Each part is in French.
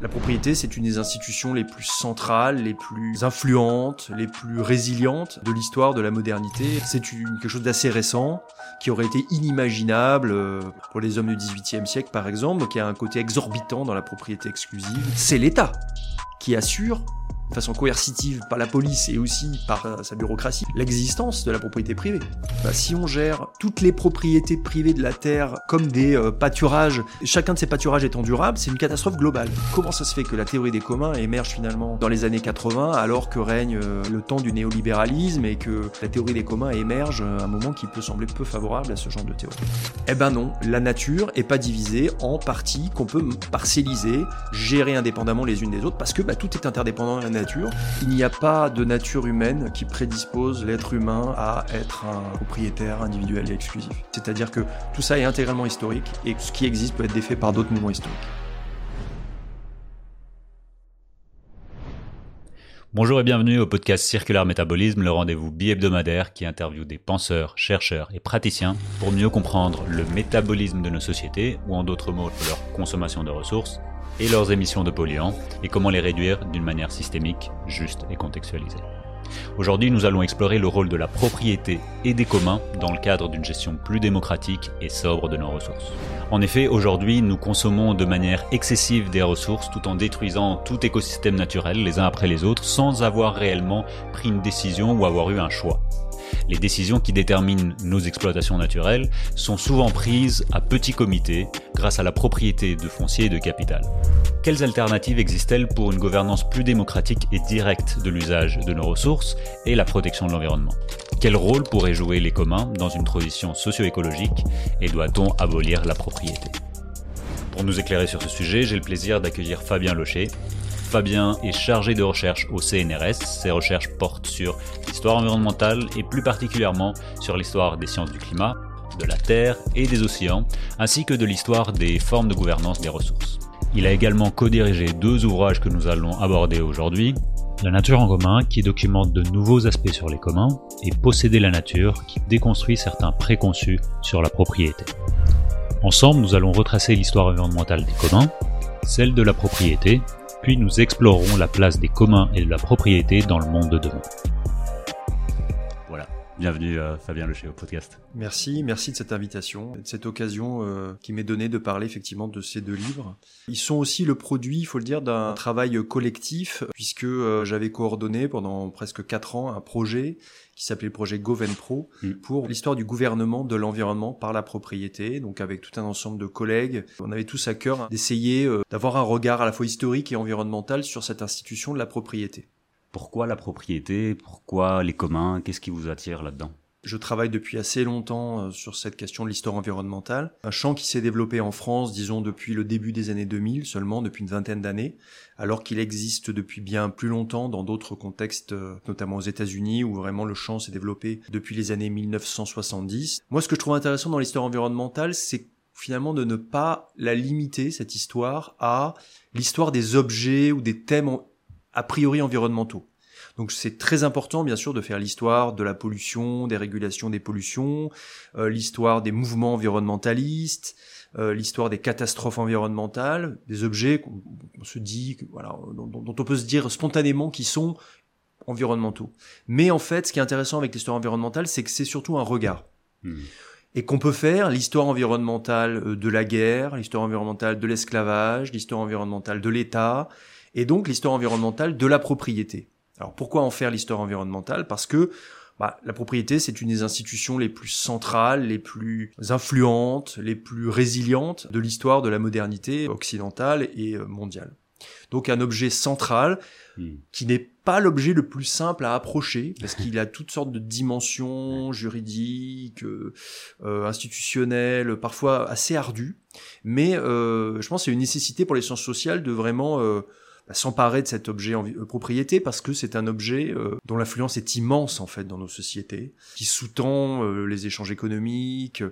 La propriété, c'est une des institutions les plus centrales, les plus influentes, les plus résilientes de l'histoire de la modernité. C'est quelque chose d'assez récent, qui aurait été inimaginable euh, pour les hommes du XVIIIe siècle, par exemple, qui a un côté exorbitant dans la propriété exclusive. C'est l'État qui assure de façon coercitive par la police et aussi par euh, sa bureaucratie, l'existence de la propriété privée. Bah, si on gère toutes les propriétés privées de la terre comme des euh, pâturages, chacun de ces pâturages étant durable, c'est une catastrophe globale. Comment ça se fait que la théorie des communs émerge finalement dans les années 80 alors que règne euh, le temps du néolibéralisme et que la théorie des communs émerge à un moment qui peut sembler peu favorable à ce genre de théorie? Eh ben non, la nature est pas divisée en parties qu'on peut parcelliser, gérer indépendamment les unes des autres parce que bah, tout est interdépendant Il n'y a pas de nature humaine qui prédispose l'être humain à être un propriétaire individuel et exclusif. C'est-à-dire que tout ça est intégralement historique et ce qui existe peut être défait par d'autres mouvements historiques. Bonjour et bienvenue au podcast Circulaire Métabolisme, le rendez-vous bi-hebdomadaire qui interviewe des penseurs, chercheurs et praticiens pour mieux comprendre le métabolisme de nos sociétés, ou en d'autres mots, leur consommation de ressources, et leurs émissions de polluants et comment les réduire d'une manière systémique, juste et contextualisée. Aujourd'hui, nous allons explorer le rôle de la propriété et des communs dans le cadre d'une gestion plus démocratique et sobre de nos ressources. En effet, aujourd'hui, nous consommons de manière excessive des ressources tout en détruisant tout écosystème naturel les uns après les autres sans avoir réellement pris une décision ou avoir eu un choix. Les décisions qui déterminent nos exploitations naturelles sont souvent prises à petit comité grâce à la propriété de foncier et de capital. Quelles alternatives existent-elles pour une gouvernance plus démocratique et directe de l'usage de nos ressources et la protection de l'environnement? Quel rôle pourraient jouer les communs dans une transition socio-écologique et doit-on abolir la propriété? Pour nous éclairer sur ce sujet, j'ai le plaisir d'accueillir Fabien Locher, Fabien est chargé de recherche au CNRS. Ses recherches portent sur l'histoire environnementale et plus particulièrement sur l'histoire des sciences du climat, de la Terre et des océans, ainsi que de l'histoire des formes de gouvernance des ressources. Il a également co-dirigé deux ouvrages que nous allons aborder aujourd'hui. La nature en commun, qui documente de nouveaux aspects sur les communs, et Posséder la nature, qui déconstruit certains préconçus sur la propriété. Ensemble, nous allons retracer l'histoire environnementale des communs, celle de la propriété puis nous explorerons la place des communs et de la propriété dans le monde de demain. Voilà, bienvenue euh, Fabien Lecher au podcast. Merci, merci de cette invitation, de cette occasion euh, qui m'est donnée de parler effectivement de ces deux livres. Ils sont aussi le produit, il faut le dire, d'un travail collectif, puisque euh, j'avais coordonné pendant presque quatre ans un projet qui s'appelait le projet GovenPro, mm. pour l'histoire du gouvernement de l'environnement par la propriété, donc avec tout un ensemble de collègues. On avait tous à cœur d'essayer euh, d'avoir un regard à la fois historique et environnemental sur cette institution de la propriété. Pourquoi la propriété? Pourquoi les communs? Qu'est-ce qui vous attire là-dedans? Je travaille depuis assez longtemps euh, sur cette question de l'histoire environnementale, un champ qui s'est développé en France, disons, depuis le début des années 2000 seulement, depuis une vingtaine d'années, alors qu'il existe depuis bien plus longtemps dans d'autres contextes, euh, notamment aux États-Unis, où vraiment le champ s'est développé depuis les années 1970. Moi, ce que je trouve intéressant dans l'histoire environnementale, c'est finalement de ne pas la limiter, cette histoire, à l'histoire des objets ou des thèmes a priori environnementaux. Donc c'est très important bien sûr de faire l'histoire de la pollution, des régulations des pollutions, euh, l'histoire des mouvements environnementalistes, euh, l'histoire des catastrophes environnementales, des objets qu'on se dit, voilà, dont, on peut se dire spontanément qu'ils sont environnementaux. Mais en fait, ce qui est intéressant avec l'histoire environnementale, c'est que c'est surtout un regard. Hmm. Et qu'on peut faire l'histoire environnementale euh, de la guerre, l'histoire environnementale de l'esclavage, l'histoire environnementale de l'État, et donc l'histoire environnementale de la propriété. Alors pourquoi en faire l'histoire environnementale? Parce que bah, la propriété, c'est une des institutions les plus centrales, les plus influentes, les plus résilientes de l'histoire de la modernité occidentale et euh, mondiale. Donc un objet central hmm. qui n'est pas l'objet le plus simple à approcher parce qu'il a toutes sortes de dimensions juridiques, euh, euh, institutionnelles, parfois assez ardues. Mais euh, je pense que c'est une nécessité pour les sciences sociales de vraiment s'emparer de cet objet en euh, propriété parce que c'est un objet euh, dont l'influence est immense en fait dans nos sociétés, qui sous-tend euh, les échanges économiques,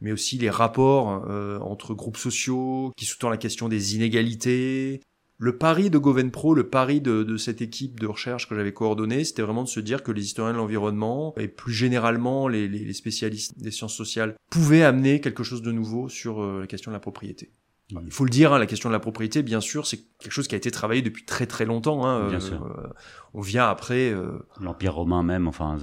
mais aussi les rapports entre groupes sociaux, qui sous-tend la question des inégalités. Le pari de Govenpro, le pari de, cette équipe de recherche que j'avais coordonnée, c'était vraiment de se dire que les historiens de l'environnement et plus généralement les, les, spécialistes des sciences sociales pouvaient amener quelque chose de nouveau sur la question de la propriété. Il faut le dire, hein, la question de la propriété, bien sûr, c'est quelque chose qui a été travaillé depuis très très longtemps. Hein, bien sûr. Euh, on vient après. Euh, L'Empire romain même, enfin,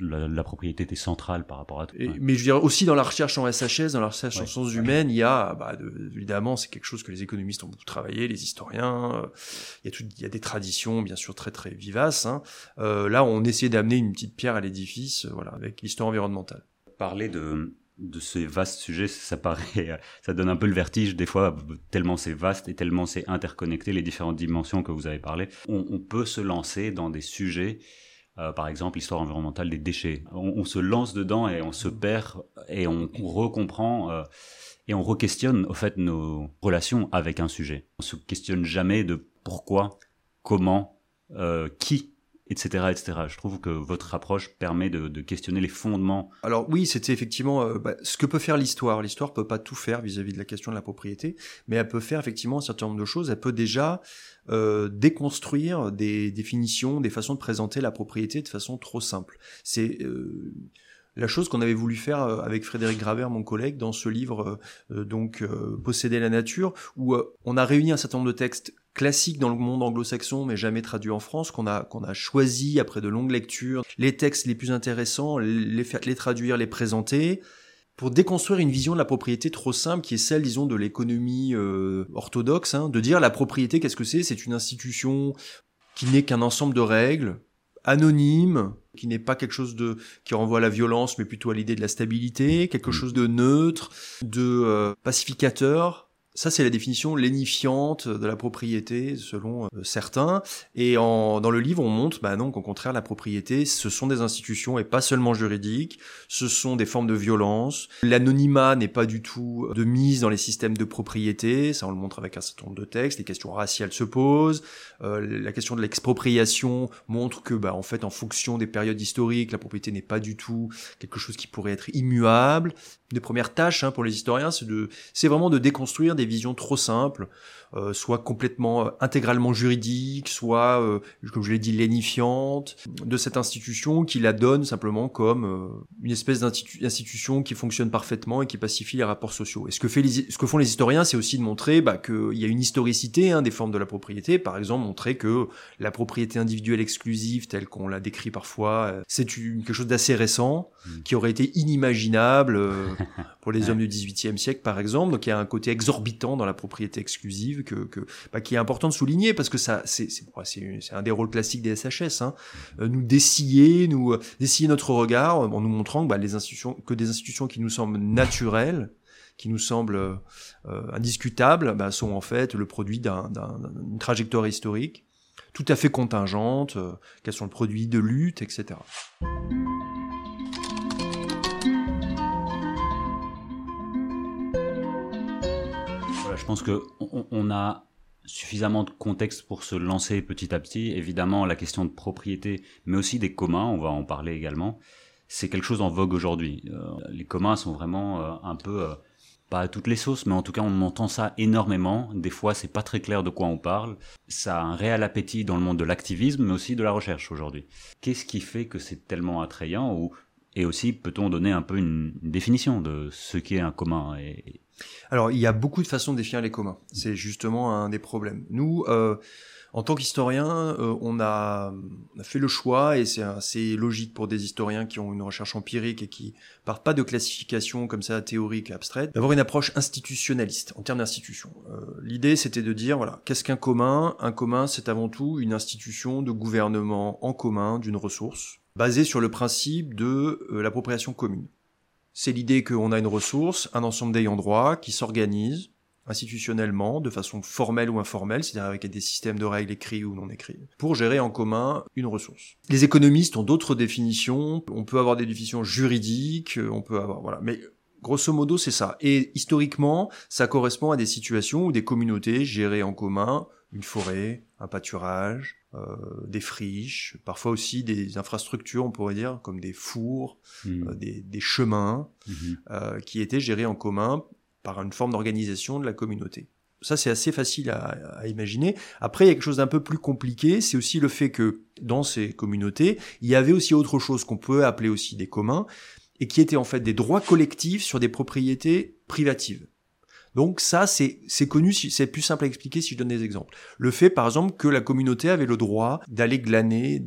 la, propriété était centrale par rapport à tout. Mais je veux dire aussi dans la recherche en SHS, dans la recherche en sciences humaines, il y a, bah, évidemment, c'est quelque chose que les économistes ont beaucoup travaillé, les historiens. Euh, il y a tout, il y a des traditions, bien sûr, très très vivaces. Hein. là, on essaie d'amener une petite pierre à l'édifice, voilà, avec l'histoire environnementale. Parler de de ces vastes sujets, ça paraît, ça donne un peu le vertige des fois, tellement c'est vaste et tellement c'est interconnecté, les différentes dimensions que vous avez parlé. On, peut se lancer dans des sujets, euh, par exemple l'histoire environnementale des déchets. On, se lance dedans et on se perd et on, recomprend euh, et on re-questionne au fait nos relations avec un sujet. On se questionne jamais de pourquoi, comment, euh, qui etc., etc. Je trouve que votre approche permet de, questionner les fondements. Alors oui, c'était effectivement euh, bah, ce que peut faire l'histoire. L'histoire peut pas tout faire vis-à-vis de la question de la propriété, mais elle peut faire effectivement un certain nombre de choses. Elle peut déjà euh, déconstruire des définitions, des façons de présenter la propriété de façon trop simple. C'est euh, la chose qu'on avait voulu faire avec Frédéric Gravert, mon collègue, dans ce livre donc Posséder la nature, où on a réuni un certain nombre de textes classique dans le monde anglo-saxon, mais jamais traduit en France, qu'on a, qu'on a choisi après de longues lectures, les textes les plus intéressants, les, faire, les traduire, les présenter, pour déconstruire une vision de la propriété trop simple, qui est celle, disons, de l'économie euh, orthodoxe, hein, de dire la propriété, qu'est-ce que c'est? C'est une institution qui n'est qu'un ensemble de règles, anonyme, qui n'est pas quelque chose de qui renvoie à la violence, mais plutôt à l'idée de la stabilité, quelque mm. chose de neutre, de euh, pacificateur, ça, c'est la définition lénifiante de la propriété, selon euh, certains. Et en, dans le livre, on montre, bah non, qu'au contraire, la propriété, ce sont des institutions et pas seulement juridiques. Ce sont des formes de violence. L'anonymat n'est pas du tout de mise dans les systèmes de propriété. Ça, on le montre avec un certain nombre de textes. Les questions raciales se posent. Euh, la question de l'expropriation montre que, bah, en fait, en fonction des périodes historiques, la propriété n'est pas du tout quelque chose qui pourrait être immuable. Des premières tâches hein, pour les historiens, c'est de, c'est vraiment de déconstruire des vision trop simple, euh, soit complètement euh, intégralement juridique, soit, euh, comme je l'ai dit, lénifiante de cette institution qui la donne simplement comme une espèce d'institution qui fonctionne parfaitement et qui pacifie les rapports sociaux. Et ce que, fait ce que font les historiens, c'est aussi de montrer bah, qu'il y a une historicité hein, des formes de la propriété. Par exemple, montrer que la propriété individuelle exclusive, telle qu'on l'a décrit parfois, c'est quelque chose d'assez récent, mmh. qui aurait été inimaginable pour les hommes du XVIIIe siècle, par exemple. Donc il y a un côté exorbitant dans la propriété exclusive que, bah, qui est important de souligner parce que ça, c'est c'est un des rôles classiques des SHS. Hein. Euh, nous dessiller, nous euh, dessiller notre regard en nous montrant que bah, les institutions, que des institutions qui nous semblent naturelles qui nous semblent euh, indiscutables, bah, sont en fait le produit d'une trajectoire historique tout à fait contingente, qu'elles sont le produit de lutte, etc. Je pense que on, a suffisamment de contexte pour se lancer petit à petit. Évidemment, la question de propriété, mais aussi des communs, on va en parler également. C'est quelque chose en vogue aujourd'hui. Euh, les communs sont vraiment euh, un peu euh, pas à toutes les sauces, mais en tout cas on entend ça énormément. Des fois c'est pas très clair de quoi on parle. Ça a un réel appétit dans le monde de l'activisme, mais aussi de la recherche aujourd'hui. Qu'est-ce qui fait que c'est tellement attrayant et aussi peut-on donner un peu une, définition de ce qu'est un commun et, alors, il y a beaucoup de façons de définir les communs. C'est justement un des problèmes. Nous, euh, en tant qu'historiens, euh, on, a, fait le choix, et c'est assez logique pour des historiens qui ont une recherche empirique et qui partent pas de classification comme ça théorique, abstraite, d'avoir une approche institutionnaliste en termes d'institution. Euh, l'idée, c'était de dire, voilà, qu'est-ce qu'un commun? Un commun, c'est avant tout une institution de gouvernement en commun d'une ressource, basée sur le principe de l'appropriation commune. C'est l'idée qu'on a une ressource, un ensemble d'ayants droit qui s'organise institutionnellement, de façon formelle ou informelle, c'est-à-dire avec des systèmes de règles écrits ou non écrits, pour gérer en commun une ressource. Les économistes ont d'autres définitions, on peut avoir des définitions juridiques, on peut avoir, voilà, mais grosso modo c'est ça. Et historiquement, ça correspond à des situations où des communautés géraient en commun une forêt, un pâturage, euh, des friches, parfois aussi des infrastructures, on pourrait dire, comme des fours, hmm. euh, des, chemins, hmm. euh, qui étaient gérés en commun par une forme d'organisation de la communauté. Ça, c'est assez facile à, imaginer. Après, il y a quelque chose d'un peu plus compliqué, c'est aussi le fait que dans ces communautés, il y avait aussi autre chose qu'on peut appeler aussi des communs, et qui étaient en fait des droits collectifs sur des propriétés privatives. Donc ça, c'est connu, c'est plus simple à expliquer si je donne des exemples. Le fait, par exemple, que la communauté avait le droit d'aller glaner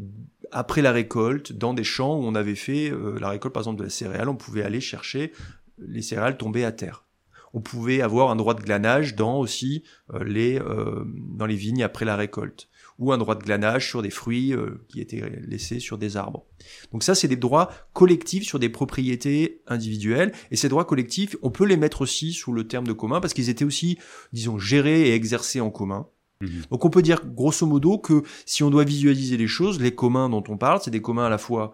après la récolte dans des champs où on avait fait euh, la récolte, par exemple, de la céréale, on pouvait aller chercher les céréales tombées à terre. On pouvait avoir un droit de glanage dans aussi euh, les euh, dans les vignes après la récolte ou un droit de glanage sur des fruits euh, qui étaient laissés sur des arbres. Donc ça, c'est des droits collectifs sur des propriétés individuelles. Et ces droits collectifs, on peut les mettre aussi sous le terme de commun parce qu'ils étaient aussi, disons, gérés et exercés en commun. Mhm. Donc on peut dire grosso modo que si on doit visualiser les choses, les communs dont on parle, c'est des communs à la fois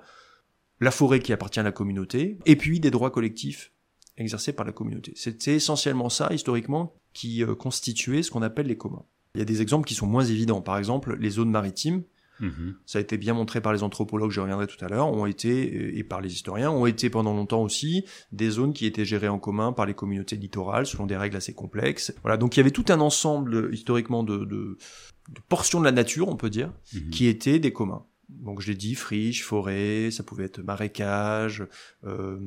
la forêt qui appartient à la communauté, et puis des droits collectifs exercés par la communauté. C'était essentiellement ça, historiquement, qui euh, constituait ce qu'on appelle les communs. Il y a des exemples qui sont moins évidents. Par exemple, les zones maritimes, mhm. ça a été bien montré par les anthropologues, je reviendrai tout à l'heure, ont été, et par les historiens, ont été pendant longtemps aussi des zones qui étaient gérées en commun par les communautés littorales selon des règles assez complexes. Voilà, donc il y avait tout un ensemble historiquement de, de, de portions de la nature, on peut dire, mhm. qui étaient des communs donc je l'ai dit, friche, forêt, ça pouvait être marécage, euh,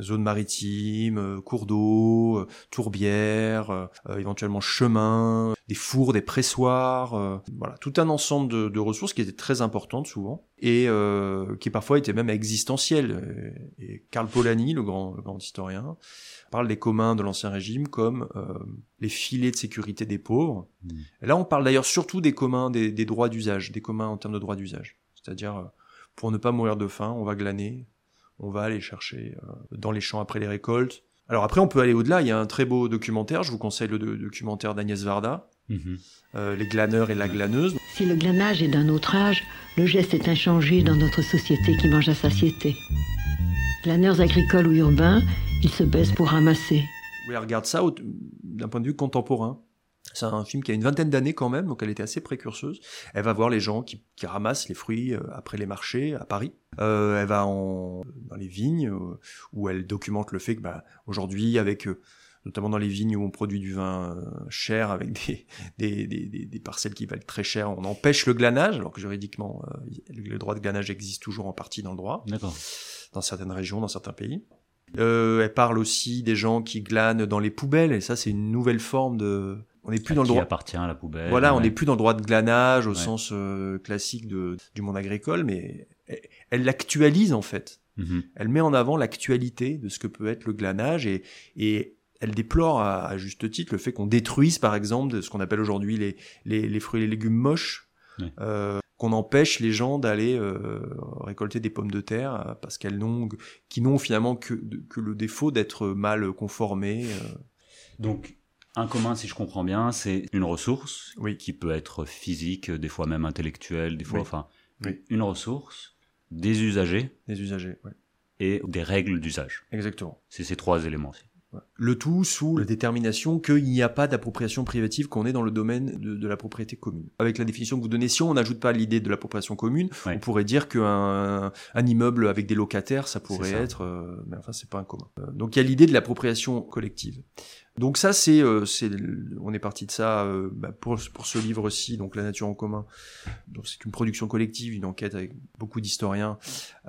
zone maritime, euh, cours d'eau, euh, tourbière, euh, éventuellement chemin, des fours, des pressoirs, voilà, tout un ensemble de, de, ressources qui étaient très importantes souvent et qui parfois étaient même existentielles. Et, Karl Polanyi, le grand, le grand historien, parle des communs de l'Ancien Régime comme les filets de sécurité des pauvres. Mmh. Et là, on parle d'ailleurs surtout des communs, des, des droits d'usage, des communs en termes de droits d'usage. C'est-à-dire, euh, pour ne pas mourir de faim, on va glaner, on va aller chercher euh, dans les champs après les récoltes. Alors après, on peut aller au-delà. Il y a un très beau documentaire. Je vous conseille le documentaire d'Agnès Varda, mhm. euh, Les glaneurs et la glaneuse. Si le glanage est d'un autre âge, le geste est inchangé dans notre société qui mange à satiété. Glaneurs agricoles ou urbains, ils se baissent pour ramasser. Oui, regarde ça d'un point de vue contemporain. C'est un film qui a une vingtaine d'années quand même, donc elle était assez précurseuse. Elle va voir les gens qui, qui ramassent les fruits euh, après les marchés à Paris. Euh, elle va en, dans les vignes euh, où elle documente le fait que bah, aujourd'hui, avec euh, notamment dans les vignes où on produit du vin cher avec des, des, des, des, parcelles qui valent très cher, on empêche le glanage, alors que juridiquement, le droit de glanage existe toujours en partie dans le droit. D'accord. Dans certaines régions, dans certains pays. Euh, elle parle aussi des gens qui glanent dans les poubelles, et ça c'est une nouvelle forme de, on n'est plus dans le droit. appartient à la poubelle. Voilà, on n'est plus dans le droit de glanage au sens euh, classique de, du monde agricole, mais elle l'actualise en fait. Mhm. Elle met en avant l'actualité de ce que peut être le glanage et, et elle déplore à, juste titre le fait qu'on détruise par exemple de ce qu'on appelle aujourd'hui les, les, les, fruits et les légumes moches, euh, qu'on empêche les gens d'aller euh, récolter des pommes de terre parce qu'elles n'ont qui n'ont finalement que, que le défaut d'être mal conformées. Donc un commun, si je comprends bien, c'est une ressource oui. qui peut être physique, des fois même intellectuelle, des fois, enfin, une ressource, des usagers. Des usagers, oui. Et des règles d'usage. Exactement. C'est ces trois éléments. -ci. Le tout sous la détermination qu'il n'y a pas d'appropriation privative qu'on est dans le domaine de, la propriété commune. Avec la définition que vous donnez, si on n'ajoute pas l'idée de l'appropriation commune, on pourrait dire qu'un un immeuble avec des locataires, ça pourrait être, euh, mais enfin c'est pas un commun. Euh, donc il y a l'idée de l'appropriation collective. Donc ça, c'est, euh, c'est, on est parti de ça euh, bah, pour, ce livre-ci, donc La nature en commun. Donc c'est une production collective, une enquête avec beaucoup d'historiens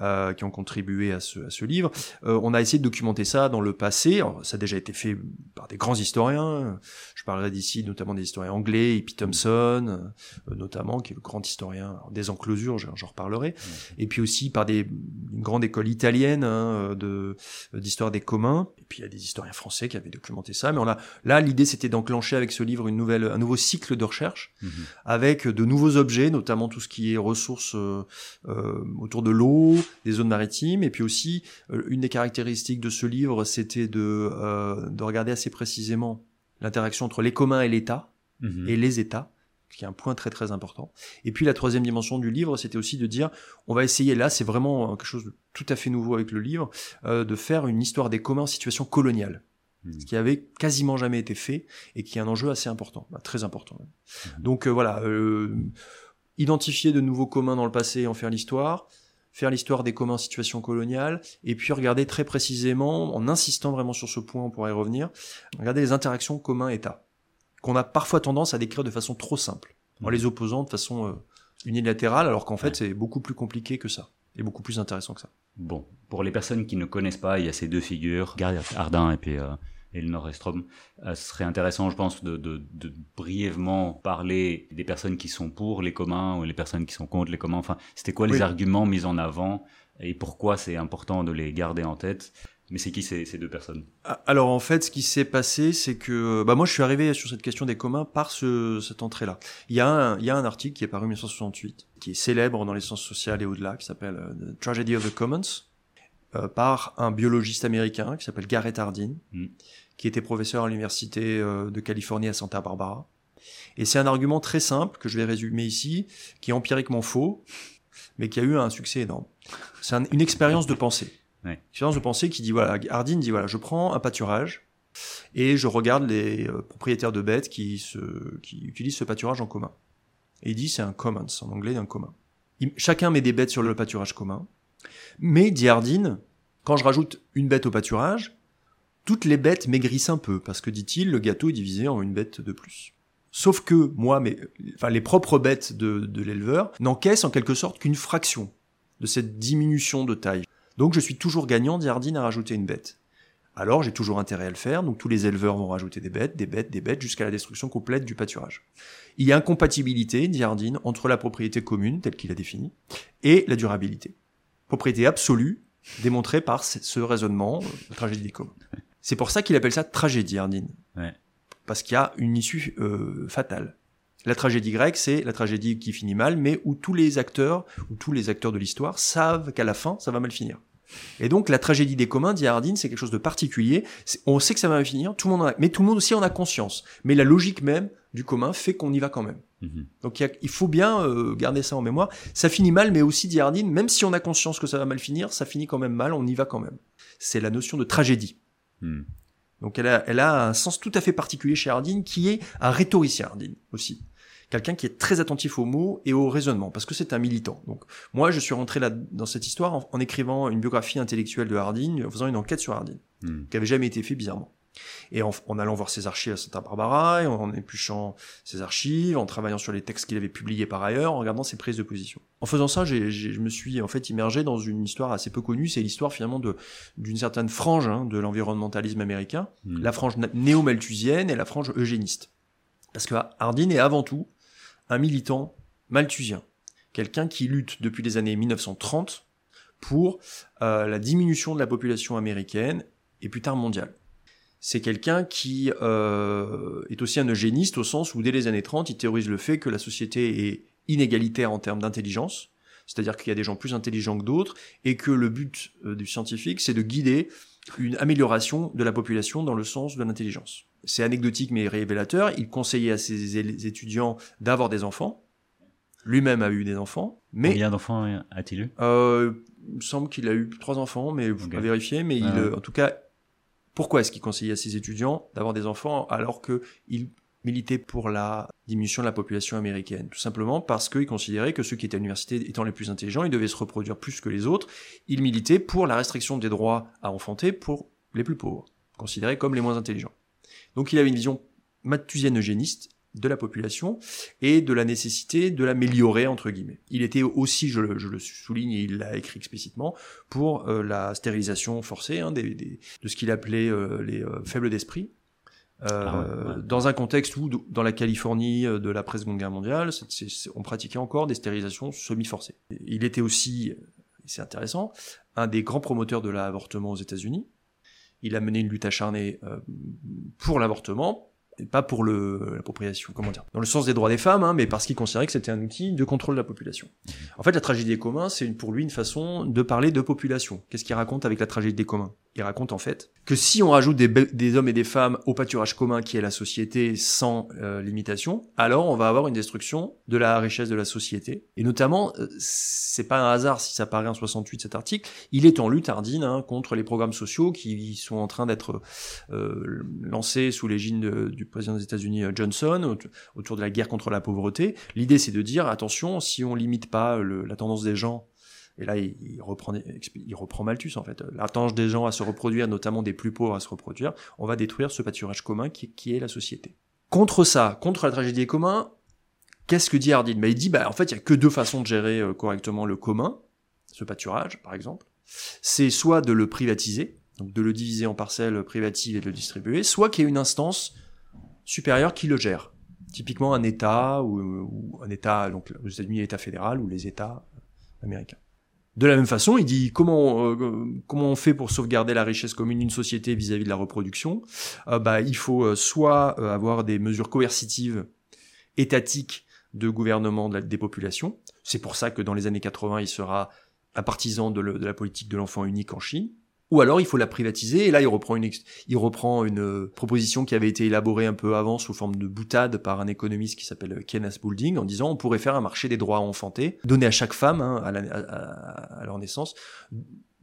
euh, qui ont contribué à ce, à ce livre. On a essayé de documenter ça dans le passé. ça a déjà été fait par des grands historiens. Je parlerai d'ici notamment des historiens anglais, E.P. Thompson, notamment, qui est le grand historien des enclosures, j'en reparlerai. Et puis aussi par des, une grande école italienne hein, de, d'histoire des communs. Et puis il y a des historiens français qui avaient documenté ça mais on a là l'idée c'était d'enclencher avec ce livre une nouvelle un nouveau cycle de recherche mhm. avec de nouveaux objets notamment tout ce qui est ressources euh, euh, autour de l'eau des zones maritimes et puis aussi euh, une des caractéristiques de ce livre c'était de de regarder assez précisément l'interaction entre les communs et l'État mhm. et les États qui est un point très très important. Et puis la troisième dimension du livre, c'était aussi de dire, on va essayer là, c'est vraiment quelque chose de tout à fait nouveau avec le livre, de faire une histoire des communs en situation coloniale. Hmm. ce qui avait quasiment jamais été fait et qui est un enjeu assez important, bah, très important. Hmm. Donc euh, voilà, euh, identifier de nouveaux communs dans le passé et en faire l'histoire, faire l'histoire des communs en situation coloniale, et puis regarder très précisément, en insistant vraiment sur ce point, on pourrait y revenir, regarder les interactions communs-État, qu'on a parfois tendance à décrire de façon trop simple, en hmm. les opposant de façon euh, unilatérale, alors qu'en fait c'est beaucoup plus compliqué que ça, et beaucoup plus intéressant que ça. Bon, pour les personnes qui ne connaissent pas, il y a ces deux figures, Gary Ardin et puis et le Nord-Estrom. Euh, ce serait intéressant, je pense, de, de, de, brièvement parler des personnes qui sont pour les communs ou les personnes qui sont contre les communs. Enfin, c'était quoi les arguments mis en avant et pourquoi c'est important de les garder en tête? Mais c'est qui ces, ces, deux personnes? Ah, Alors en fait, ce qui s'est passé, c'est que bah moi je suis arrivé sur cette question des communs par ce, cette entrée-là. Il y a un, il y a un article qui est paru en 1968, qui est célèbre dans les sciences sociales et au-delà, qui s'appelle euh, The Tragedy of the Commons, euh, par un biologiste américain qui s'appelle Garrett Hardin, mm. qui était professeur à l'université euh, de Californie à Santa Barbara. Et c'est un argument très simple que je vais résumer ici, qui est empiriquement faux, mais qui a eu un succès énorme. C'est une expérience de pensée. Ouais. Expérience de pensée qui dit voilà, Hardin dit voilà, je prends un pâturage et je regarde les euh, propriétaires de bêtes qui se, qui utilisent ce pâturage en commun. Et il dit c'est un commons en anglais un commun. chacun met des bêtes sur le pâturage commun. Mais, dit Hardin, quand je rajoute une bête au pâturage, toutes les bêtes maigrissent un peu, parce que, dit-il, le gâteau est divisé en une bête de plus. Sauf que, moi, mais, enfin, les propres bêtes de, de l'éleveur n'encaissent en quelque sorte qu'une fraction de cette diminution de taille. Donc je suis toujours gagnant, dit Hardin, à rajouter une bête. Alors j'ai toujours intérêt à le faire, donc tous les éleveurs vont rajouter des bêtes, des bêtes, des bêtes, jusqu'à la destruction complète du pâturage. Il y a incompatibilité, dit Hardin, entre la propriété commune, telle qu'il a définie, et la durabilité propriété absolue démontrée par ce raisonnement, la tragédie des communs. C'est pour ça qu'il appelle ça tragédie, Ardine. Ouais. Parce qu'il y a une issue euh, fatale. La tragédie grecque, c'est la tragédie qui finit mal, mais où tous les acteurs, ou tous les acteurs de l'histoire savent qu'à la fin, ça va mal finir. Et donc la tragédie des communs, dit Hardin, c'est quelque chose de particulier. On sait que ça va mal finir, tout le monde en a, mais tout le monde aussi en a conscience. Mais la logique même du commun fait qu'on y va quand même. Mhm. Donc il, faut bien euh, garder ça en mémoire. Ça finit mal, mais aussi, dit Hardin, même si on a conscience que ça va mal finir, ça finit quand même mal, on y va quand même. C'est la notion de tragédie. Hmm. Donc elle a, elle a un sens tout à fait particulier chez Hardin, qui est un rhétoricien Hardin aussi quelqu'un qui est très attentif aux mots et au raisonnement, parce que c'est un militant. Donc moi, je suis rentré là dans cette histoire en, écrivant une biographie intellectuelle de Hardin, en faisant une enquête sur Hardin, hmm. qui avait jamais été fait bizarrement. Et en, allant voir ses archives à Santa Barbara, et en épluchant ses archives, en travaillant sur les textes qu'il avait publiés par ailleurs, en regardant ses prises de position. En faisant ça, je me suis en fait immergé dans une histoire assez peu connue, c'est l'histoire finalement de d'une certaine frange hein, de l'environnementalisme américain, hmm. la frange néo-malthusienne et la frange eugéniste. Parce que Hardin est avant tout un militant malthusien, quelqu'un qui lutte depuis les années 1930 pour euh, la diminution de la population américaine et plus tard mondiale. C'est quelqu'un qui euh, est aussi un eugéniste au sens où dès les années 30, il théorise le fait que la société est inégalitaire en termes d'intelligence, c'est-à-dire qu'il y a des gens plus intelligents que d'autres, et que le but euh, du scientifique, c'est de guider une amélioration de la population dans le sens de l'intelligence c'est anecdotique mais révélateur, il conseillait à ses étudiants d'avoir des enfants. Lui-même a eu des enfants. Mais, Combien d'enfants a-t-il eu? Euh, Il me semble qu'il a eu trois enfants, mais vous pouvez vérifier. Mais il, ah en tout cas, pourquoi est-ce qu'il conseillait à ses étudiants d'avoir des enfants alors qu'il militait pour la diminution de la population américaine? Tout simplement parce qu'il considérait que ceux qui étaient à l'université étant les plus intelligents, ils devaient se reproduire plus que les autres. Il militait pour la restriction des droits à enfanter pour les plus pauvres, considérés comme les moins intelligents. Donc il avait une vision mathusienne eugéniste de la population et de la nécessité de l'améliorer entre guillemets. Il était aussi, je le, souligne et il l'a écrit explicitement, pour euh, la stérilisation forcée hein, des, de ce qu'il appelait euh, les euh, faibles d'esprit. Ah dans un contexte où, dans la Californie de la Seconde Guerre mondiale, on pratiquait encore des stérilisations semi-forcées. Il était aussi, c'est intéressant, un des grands promoteurs de l'avortement aux États-Unis. Il a mené une lutte acharnée pour l'avortement, pas pour le, l'appropriation, comment dire, dans le sens des droits des femmes, hein, mais parce qu'il considérait que c'était un outil de contrôle de la population. En fait, la tragédie des communs, c'est pour lui une façon de parler de population. Qu'est-ce qu'il raconte avec la tragédie des communs? Il raconte en fait que si on rajoute des, hommes et des femmes au pâturage commun qui est la société sans euh, limitation, alors on va avoir une destruction de la richesse de la société. Et notamment, euh, c'est pas un hasard si ça paraît en 68 cet article, il est en lutte ardine hein, contre les programmes sociaux qui sont en train d'être euh, lancés sous l'égide du président des États-Unis Johnson autour de la guerre contre la pauvreté. L'idée c'est de dire attention, si on limite pas la tendance des gens et là, il, reprend, Malthus, en fait. La des gens à se reproduire, notamment des plus pauvres à se reproduire, on va détruire ce pâturage commun qui, est la société. Contre ça, contre la tragédie des communs, qu'est-ce que dit Hardin? Bah, Il dit, bah, en fait, il a que deux façons de gérer euh, correctement le commun, ce pâturage, par exemple. C'est soit de le privatiser, donc de le diviser en parcelles privatives et de le distribuer, soit qu'il y ait une instance supérieure qui le gère. Typiquement un État ou, un État, donc aux États-Unis l'État fédéral ou les États américains. De la même façon, il dit comment euh, comment on fait pour sauvegarder la richesse commune d'une société vis-à-vis de la reproduction? Euh, Bah, il faut euh, soit avoir des mesures coercitives étatiques de gouvernement des populations. C'est pour ça que dans les années 80, il sera un partisan de la politique de l'enfant unique en Chine ou alors il faut la privatiser. Et là, il reprend une, il reprend une euh, proposition qui avait été élaborée un peu avant sous forme de boutade par un économiste qui s'appelle Kenneth Boulding en disant on pourrait faire un marché des droits à enfanter, donner à chaque femme hein, à, à, leur naissance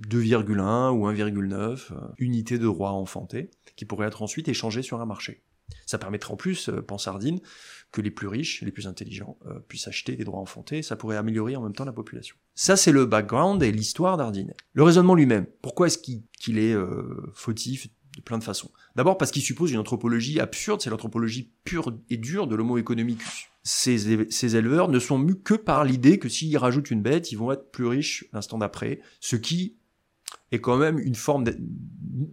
2,1 ou 1,9 euh, unités de droits à enfanter qui pourraient être ensuite échangées sur un marché. Ça permettrait en plus, euh, pense Ardine, que les plus riches, les plus intelligents euh, puissent acheter des droits enfantés, ça pourrait améliorer en même temps la population. Ça, c'est le background et l'histoire d'Ardine. Le raisonnement lui-même, pourquoi est-ce qu'il est euh, fautif de plein de façons? D'abord parce qu'il suppose une anthropologie absurde, c'est l'anthropologie pure et dure de l'homo economicus. Ces, ces, éleveurs ne sont mus que par l'idée que s'ils rajoutent une bête, ils vont être plus riches l'instant d'après, ce qui est quand même une forme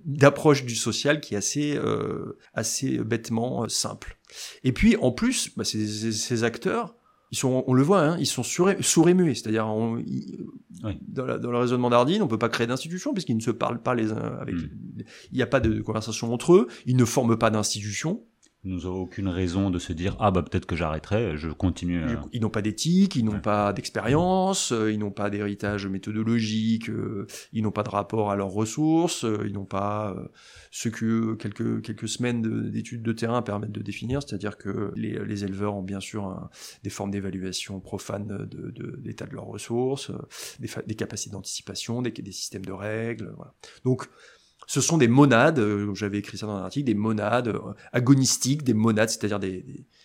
d'approche du social qui est assez, euh, assez bêtement euh, simple. Et puis en plus, bah, ces, ces, acteurs, ils sont, on le voit, hein, ils sont sourds et muets, c'est-à-dire dans, dans, le raisonnement d'Ardine, on peut pas créer d'institution puisqu'ils ne se parlent pas les uns avec, hmm. il n'y a pas de conversation entre eux, ils ne forment pas d'institution, nous n'avons aucune raison de se dire ah bah peut-être que j'arrêterai, je continue. Euh. Ils n'ont pas d'éthique, ils n'ont pas d'expérience, euh, ils n'ont pas d'héritage méthodologique, euh, ils n'ont pas de rapport à leurs ressources, ils n'ont pas ce que quelques quelques semaines d'études de, terrain permettent de définir, c'est-à-dire que les, les, éleveurs ont bien sûr des formes d'évaluation profane de, de, l'état de leurs ressources, des, des capacités d'anticipation, des, des systèmes de règles, voilà. Donc ce sont des monades, euh, j'avais écrit ça dans un article, des monades euh, agonistiques, des monades, c'est-à-dire des,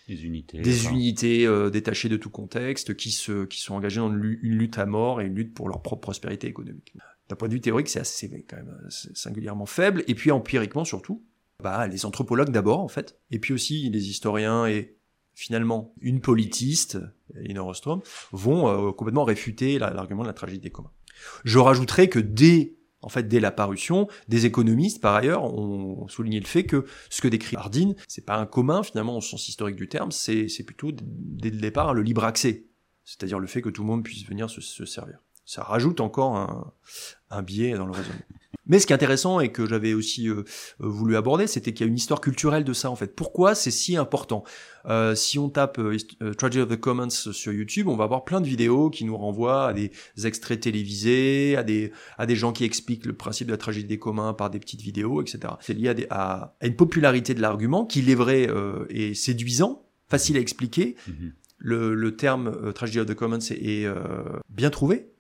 des, unités, des unités euh, détachées de tout contexte, qui, se, qui sont engagées dans une lutte à mort et une lutte pour leur propre prospérité économique. D'un point de vue théorique, c'est assez quand même singulièrement faible, et puis empiriquement surtout, bah, les anthropologues d'abord en fait, et puis aussi les historiens et finalement une politiste, Elinor Ostrom, vont complètement réfuter l'argument de la tragédie des communs. Je rajouterai que dès en fait, dès la parution, des économistes, par ailleurs, ont souligné le fait que ce que décrit Hardin, c'est pas un commun, finalement, au sens historique du terme, c'est plutôt, dès le départ, le libre accès. C'est-à-dire le fait que tout le monde puisse venir se, se servir. Ça rajoute encore un, un biais dans le raisonnement. Mais ce qui est intéressant et que j'avais aussi euh, euh, voulu aborder, c'était qu'il y a une histoire culturelle de ça en fait. Pourquoi c'est si important? Euh, Si on tape Tragedy of the Commons sur YouTube, on va avoir plein de vidéos qui nous renvoient à des extraits télévisés, à des à des gens qui expliquent le principe de la tragédie des communs par des petites vidéos, etc. C'est lié à, des, à, une popularité de l'argument qui, il est vrai, est séduisant, facile à expliquer. Mm-hmm. Le, le, terme Tragedy of the Commons est, est bien trouvé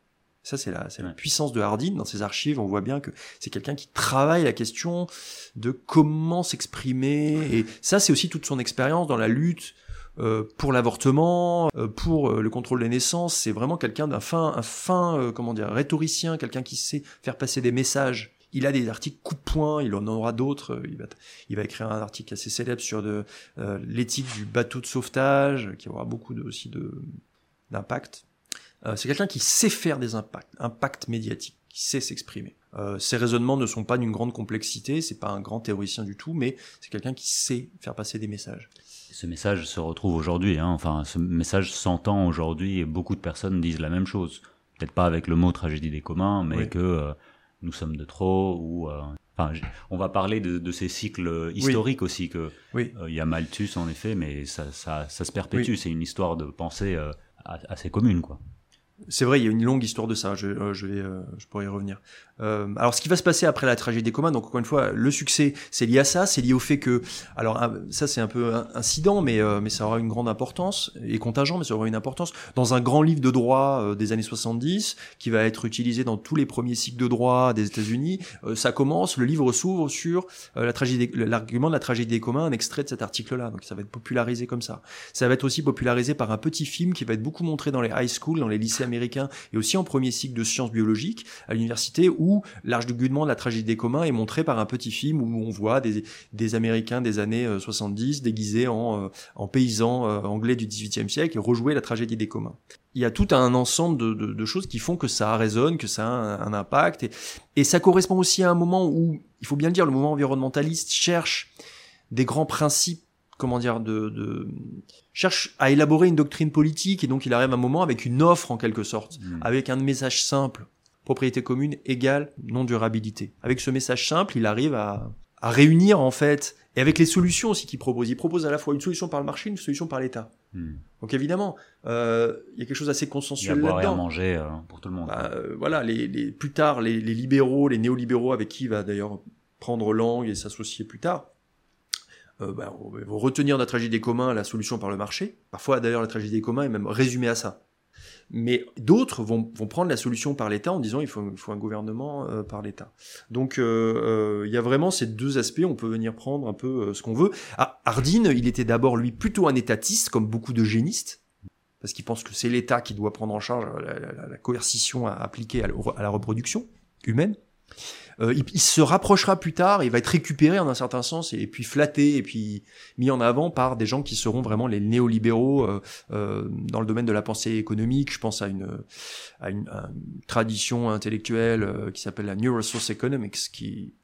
ça, c'est la, c'est la puissance de Hardin dans ses archives. On voit bien que c'est quelqu'un qui travaille la question de comment s'exprimer. Et ça, c'est aussi toute son expérience dans la lutte euh, pour l'avortement, euh, pour euh, le contrôle des naissances. C'est vraiment quelqu'un d'un fin, un fin, comment dire, rhétoricien, quelqu'un qui sait faire passer des messages. Il a des articles coup de poing, il en aura d'autres. Il va, il va écrire un article assez célèbre sur de, l'éthique du bateau de sauvetage, qui aura beaucoup de, aussi de, d'impact. Euh, c'est quelqu'un qui sait faire des impacts, impacts médiatiques, qui sait s'exprimer. Euh, ses raisonnements ne sont pas d'une grande complexité, c'est pas un grand théoricien du tout, mais c'est quelqu'un qui sait faire passer des messages. Ce message se retrouve aujourd'hui, hein. enfin, ce message s'entend aujourd'hui et beaucoup de personnes disent la même chose. Peut-être pas avec le mot tragédie des communs, mais que euh, nous sommes de trop ou Enfin, on va parler de, ces cycles historiques aussi que oui. il y a Malthus en effet, mais ça, ça, ça se perpétue. C'est une histoire de pensée assez commune, quoi. C'est vrai, il y a une longue histoire de ça. Je, euh, je vais, euh, je pourrais y revenir. Euh, alors, ce qui va se passer après la tragédie des communs, donc encore une fois, le succès, c'est lié à ça, c'est lié au fait que, alors ça c'est un peu incident, mais mais ça aura une grande importance et contingent, mais ça aura une importance dans un grand livre de droit des années 70 qui va être utilisé dans tous les premiers cycles de droit des États-Unis. ça commence, le livre s'ouvre sur la tragédie, l'argument de la tragédie des communs, un extrait de cet article-là. Donc ça va être popularisé comme ça. Ça va être aussi popularisé par un petit film qui va être beaucoup montré dans les high school, dans les lycées américain et aussi en premier cycle de sciences biologiques à l'université où l'arche de Gudement de la tragédie des communs est montré par un petit film où on voit des, Américains des années 70 déguisés en, en paysans anglais du XVIIIe siècle et rejouer la tragédie des communs il y a tout un ensemble de, choses qui font que ça résonne, que ça a un, impact. Et, ça correspond aussi à un moment où, il faut bien le dire, le mouvement environnementaliste cherche des grands principes, comment dire, de cherche à élaborer une doctrine politique. Et donc il arrive un moment avec une offre en quelque sorte, mmh. avec un message simple propriété commune égale non durabilité. Avec ce message simple, il arrive à, à réunir en fait et avec les solutions aussi qu'il propose. Il propose à la fois une solution par le marché, une solution par l'État. Hmm. Donc évidemment, euh, il y a quelque chose d'assez consensuel là-dedans. Il y a à manger euh, pour tout le monde. Bah, euh, voilà, les, les, plus tard, les, les, libéraux, les néolibéraux avec qui il va d'ailleurs prendre langue et s'associer plus tard, euh, bah, vont retenir la tragédie des communs la solution par le marché. Parfois d'ailleurs la tragédie des communs est même résumée à ça. Mais d'autres vont, prendre la solution par l'État en disant il faut, un gouvernement euh, par l'État. Donc euh, euh, il y a vraiment ces deux aspects, on peut venir prendre un peu ce qu'on veut. Ah, Hardin, il était d'abord lui plutôt un étatiste, comme beaucoup de génistes, parce qu'il pense que c'est l'État qui doit prendre en charge la, coercition à, à la reproduction humaine. Euh, il, se rapprochera plus tard, il va être récupéré en un certain sens et, puis flatté et puis mis en avant par des gens qui seront vraiment les néolibéraux euh, euh, dans le domaine de la pensée économique. Je pense à une, à une, tradition intellectuelle qui s'appelle la New Resource Economics, qui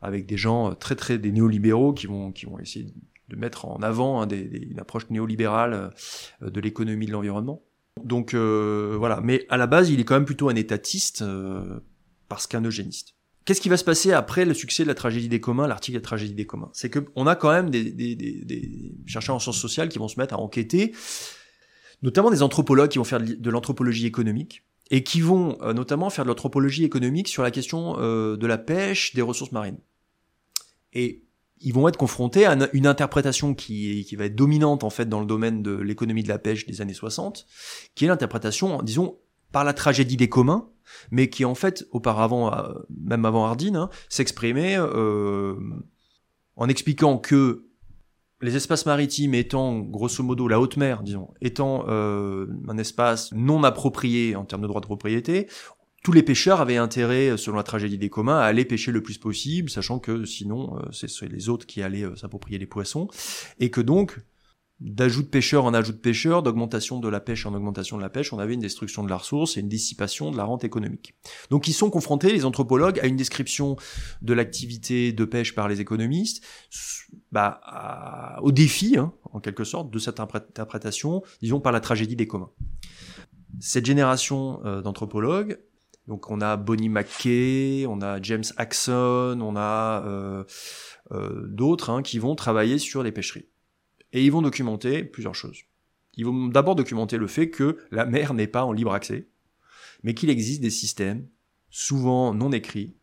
avec des gens très très des néolibéraux qui vont qui vont essayer de mettre en avant hein, des, une approche néolibérale de l'économie de l'environnement. Donc voilà, mais à la base, il est quand même plutôt un étatiste parce qu'un eugéniste. Qu'est-ce qui va se passer après le succès de la tragédie des communs, l'article de la tragédie des communs? C'est que on a quand même des, des, des, des, chercheurs en sciences sociales qui vont se mettre à enquêter, notamment des anthropologues qui vont faire de l'anthropologie économique et qui vont euh, notamment faire de l'anthropologie économique sur la question euh, de la pêche des ressources marines. Et ils vont être confrontés à une interprétation qui, qui va être dominante en fait dans le domaine de l'économie de la pêche des années 60, qui est l'interprétation, disons, par la tragédie des communs, mais qui en fait auparavant, euh, même avant Hardin, hein, s'exprimait euh, en expliquant que les espaces maritimes étant grosso modo la haute mer, disons, étant euh, un espace non approprié en termes de droit de propriété, tous les pêcheurs avaient intérêt, selon la tragédie des communs, à aller pêcher le plus possible, sachant que sinon, c'est les autres qui allaient s'approprier les poissons, et que donc d'ajout de pêcheurs en ajout de pêcheurs, d'augmentation de la pêche en augmentation de la pêche, on avait une destruction de la ressource et une dissipation de la rente économique. Donc ils sont confrontés, les anthropologues, à une description de l'activité de pêche par les économistes, bah, au défi, hein, en quelque sorte, de cette interprétation, disons, par la tragédie des communs. Cette génération euh, d'anthropologues, donc on a Bonnie McKay, on a James Axon, on a euh, euh, d'autres hein, qui vont travailler sur les pêcheries. Et ils vont documenter plusieurs choses. Ils vont d'abord documenter le fait que la mer n'est pas en libre accès, mais qu'il existe des systèmes, souvent non écrits,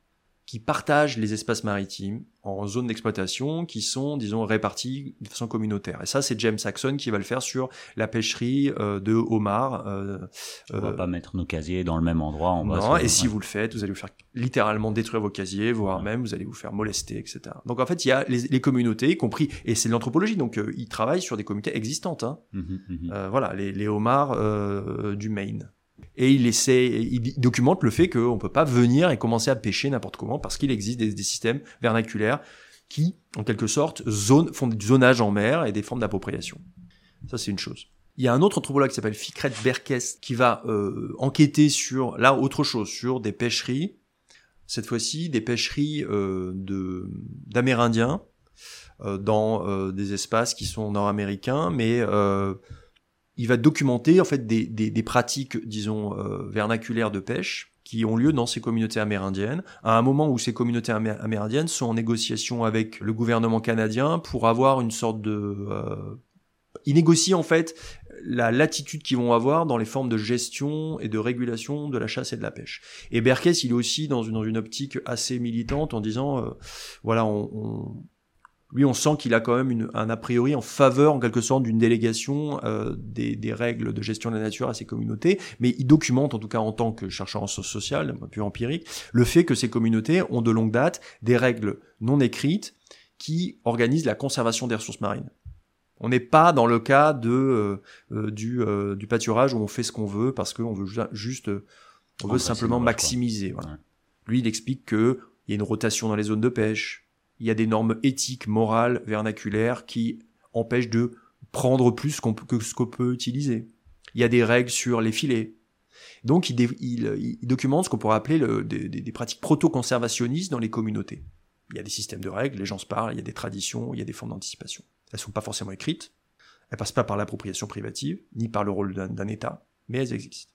qui partagent les espaces maritimes en zones d'exploitation qui sont, disons, répartis de façon communautaire. Et ça, c'est James Saxon qui va le faire sur la pêcherie euh, de homard. Euh, on va euh, pas mettre nos casiers dans le même endroit. On non, et si vous le faites, vous allez vous faire littéralement détruire vos casiers, voire même vous allez vous faire molester, etc. Donc en fait, il y a les, les communautés, y compris, et c'est de l'anthropologie, donc euh, ils travaillent sur des communautés existantes. Hein. Mmh mmh euh, voilà, les, les homards du Maine et il essaie, il documente le fait qu'on peut pas venir et commencer à pêcher n'importe comment parce qu'il existe des, systèmes vernaculaires qui, en quelque sorte, font du zonage en mer et des formes d'appropriation. Ça, c'est une chose. Il y a un autre anthropologue qui s'appelle Fikret Berkes qui va euh, enquêter sur, là, autre chose, sur des pêcheries, cette fois-ci des pêcheries euh, d'Amérindiens euh, dans des espaces qui sont nord-américains, mais il va documenter en fait des, des, des pratiques, disons, euh, vernaculaires de pêche qui ont lieu dans ces communautés amérindiennes, à un moment où ces communautés amérindiennes sont en négociation avec le gouvernement canadien pour avoir une sorte de... Euh, ils négocient en fait la latitude qu'ils vont avoir dans les formes de gestion et de régulation de la chasse et de la pêche. Et Berkes, il est aussi dans une, dans une optique assez militante en disant, euh, voilà, on, on lui, on sent qu'il a quand même une, un a priori en faveur, en quelque sorte, d'une délégation euh, des, des, règles de gestion de la nature à ces communautés, mais il documente, en tout cas en tant que chercheur en sciences sociales, plus empirique, le fait que ces communautés ont de longue date des règles non écrites qui organisent la conservation des ressources marines. On n'est pas dans le cas de euh, euh, du, euh, du pâturage où on fait ce qu'on veut parce qu'on veut ju- juste, on veut simplement maximiser. Voilà. Ouais. Lui, il explique que il y a une rotation dans les zones de pêche, il y a des normes éthiques, morales, vernaculaires qui empêchent de prendre plus que ce qu'on peut utiliser. Il y a des règles sur les filets. Donc, il, il- documente ce qu'on pourrait appeler le- des, pratiques proto-conservationnistes dans les communautés. Il y a des systèmes de règles, les gens se parlent, il y a des traditions, il y a des formes d'anticipation. Elles sont pas forcément écrites, elles passent pas par l'appropriation privative, ni par le rôle d'un État, mais elles existent.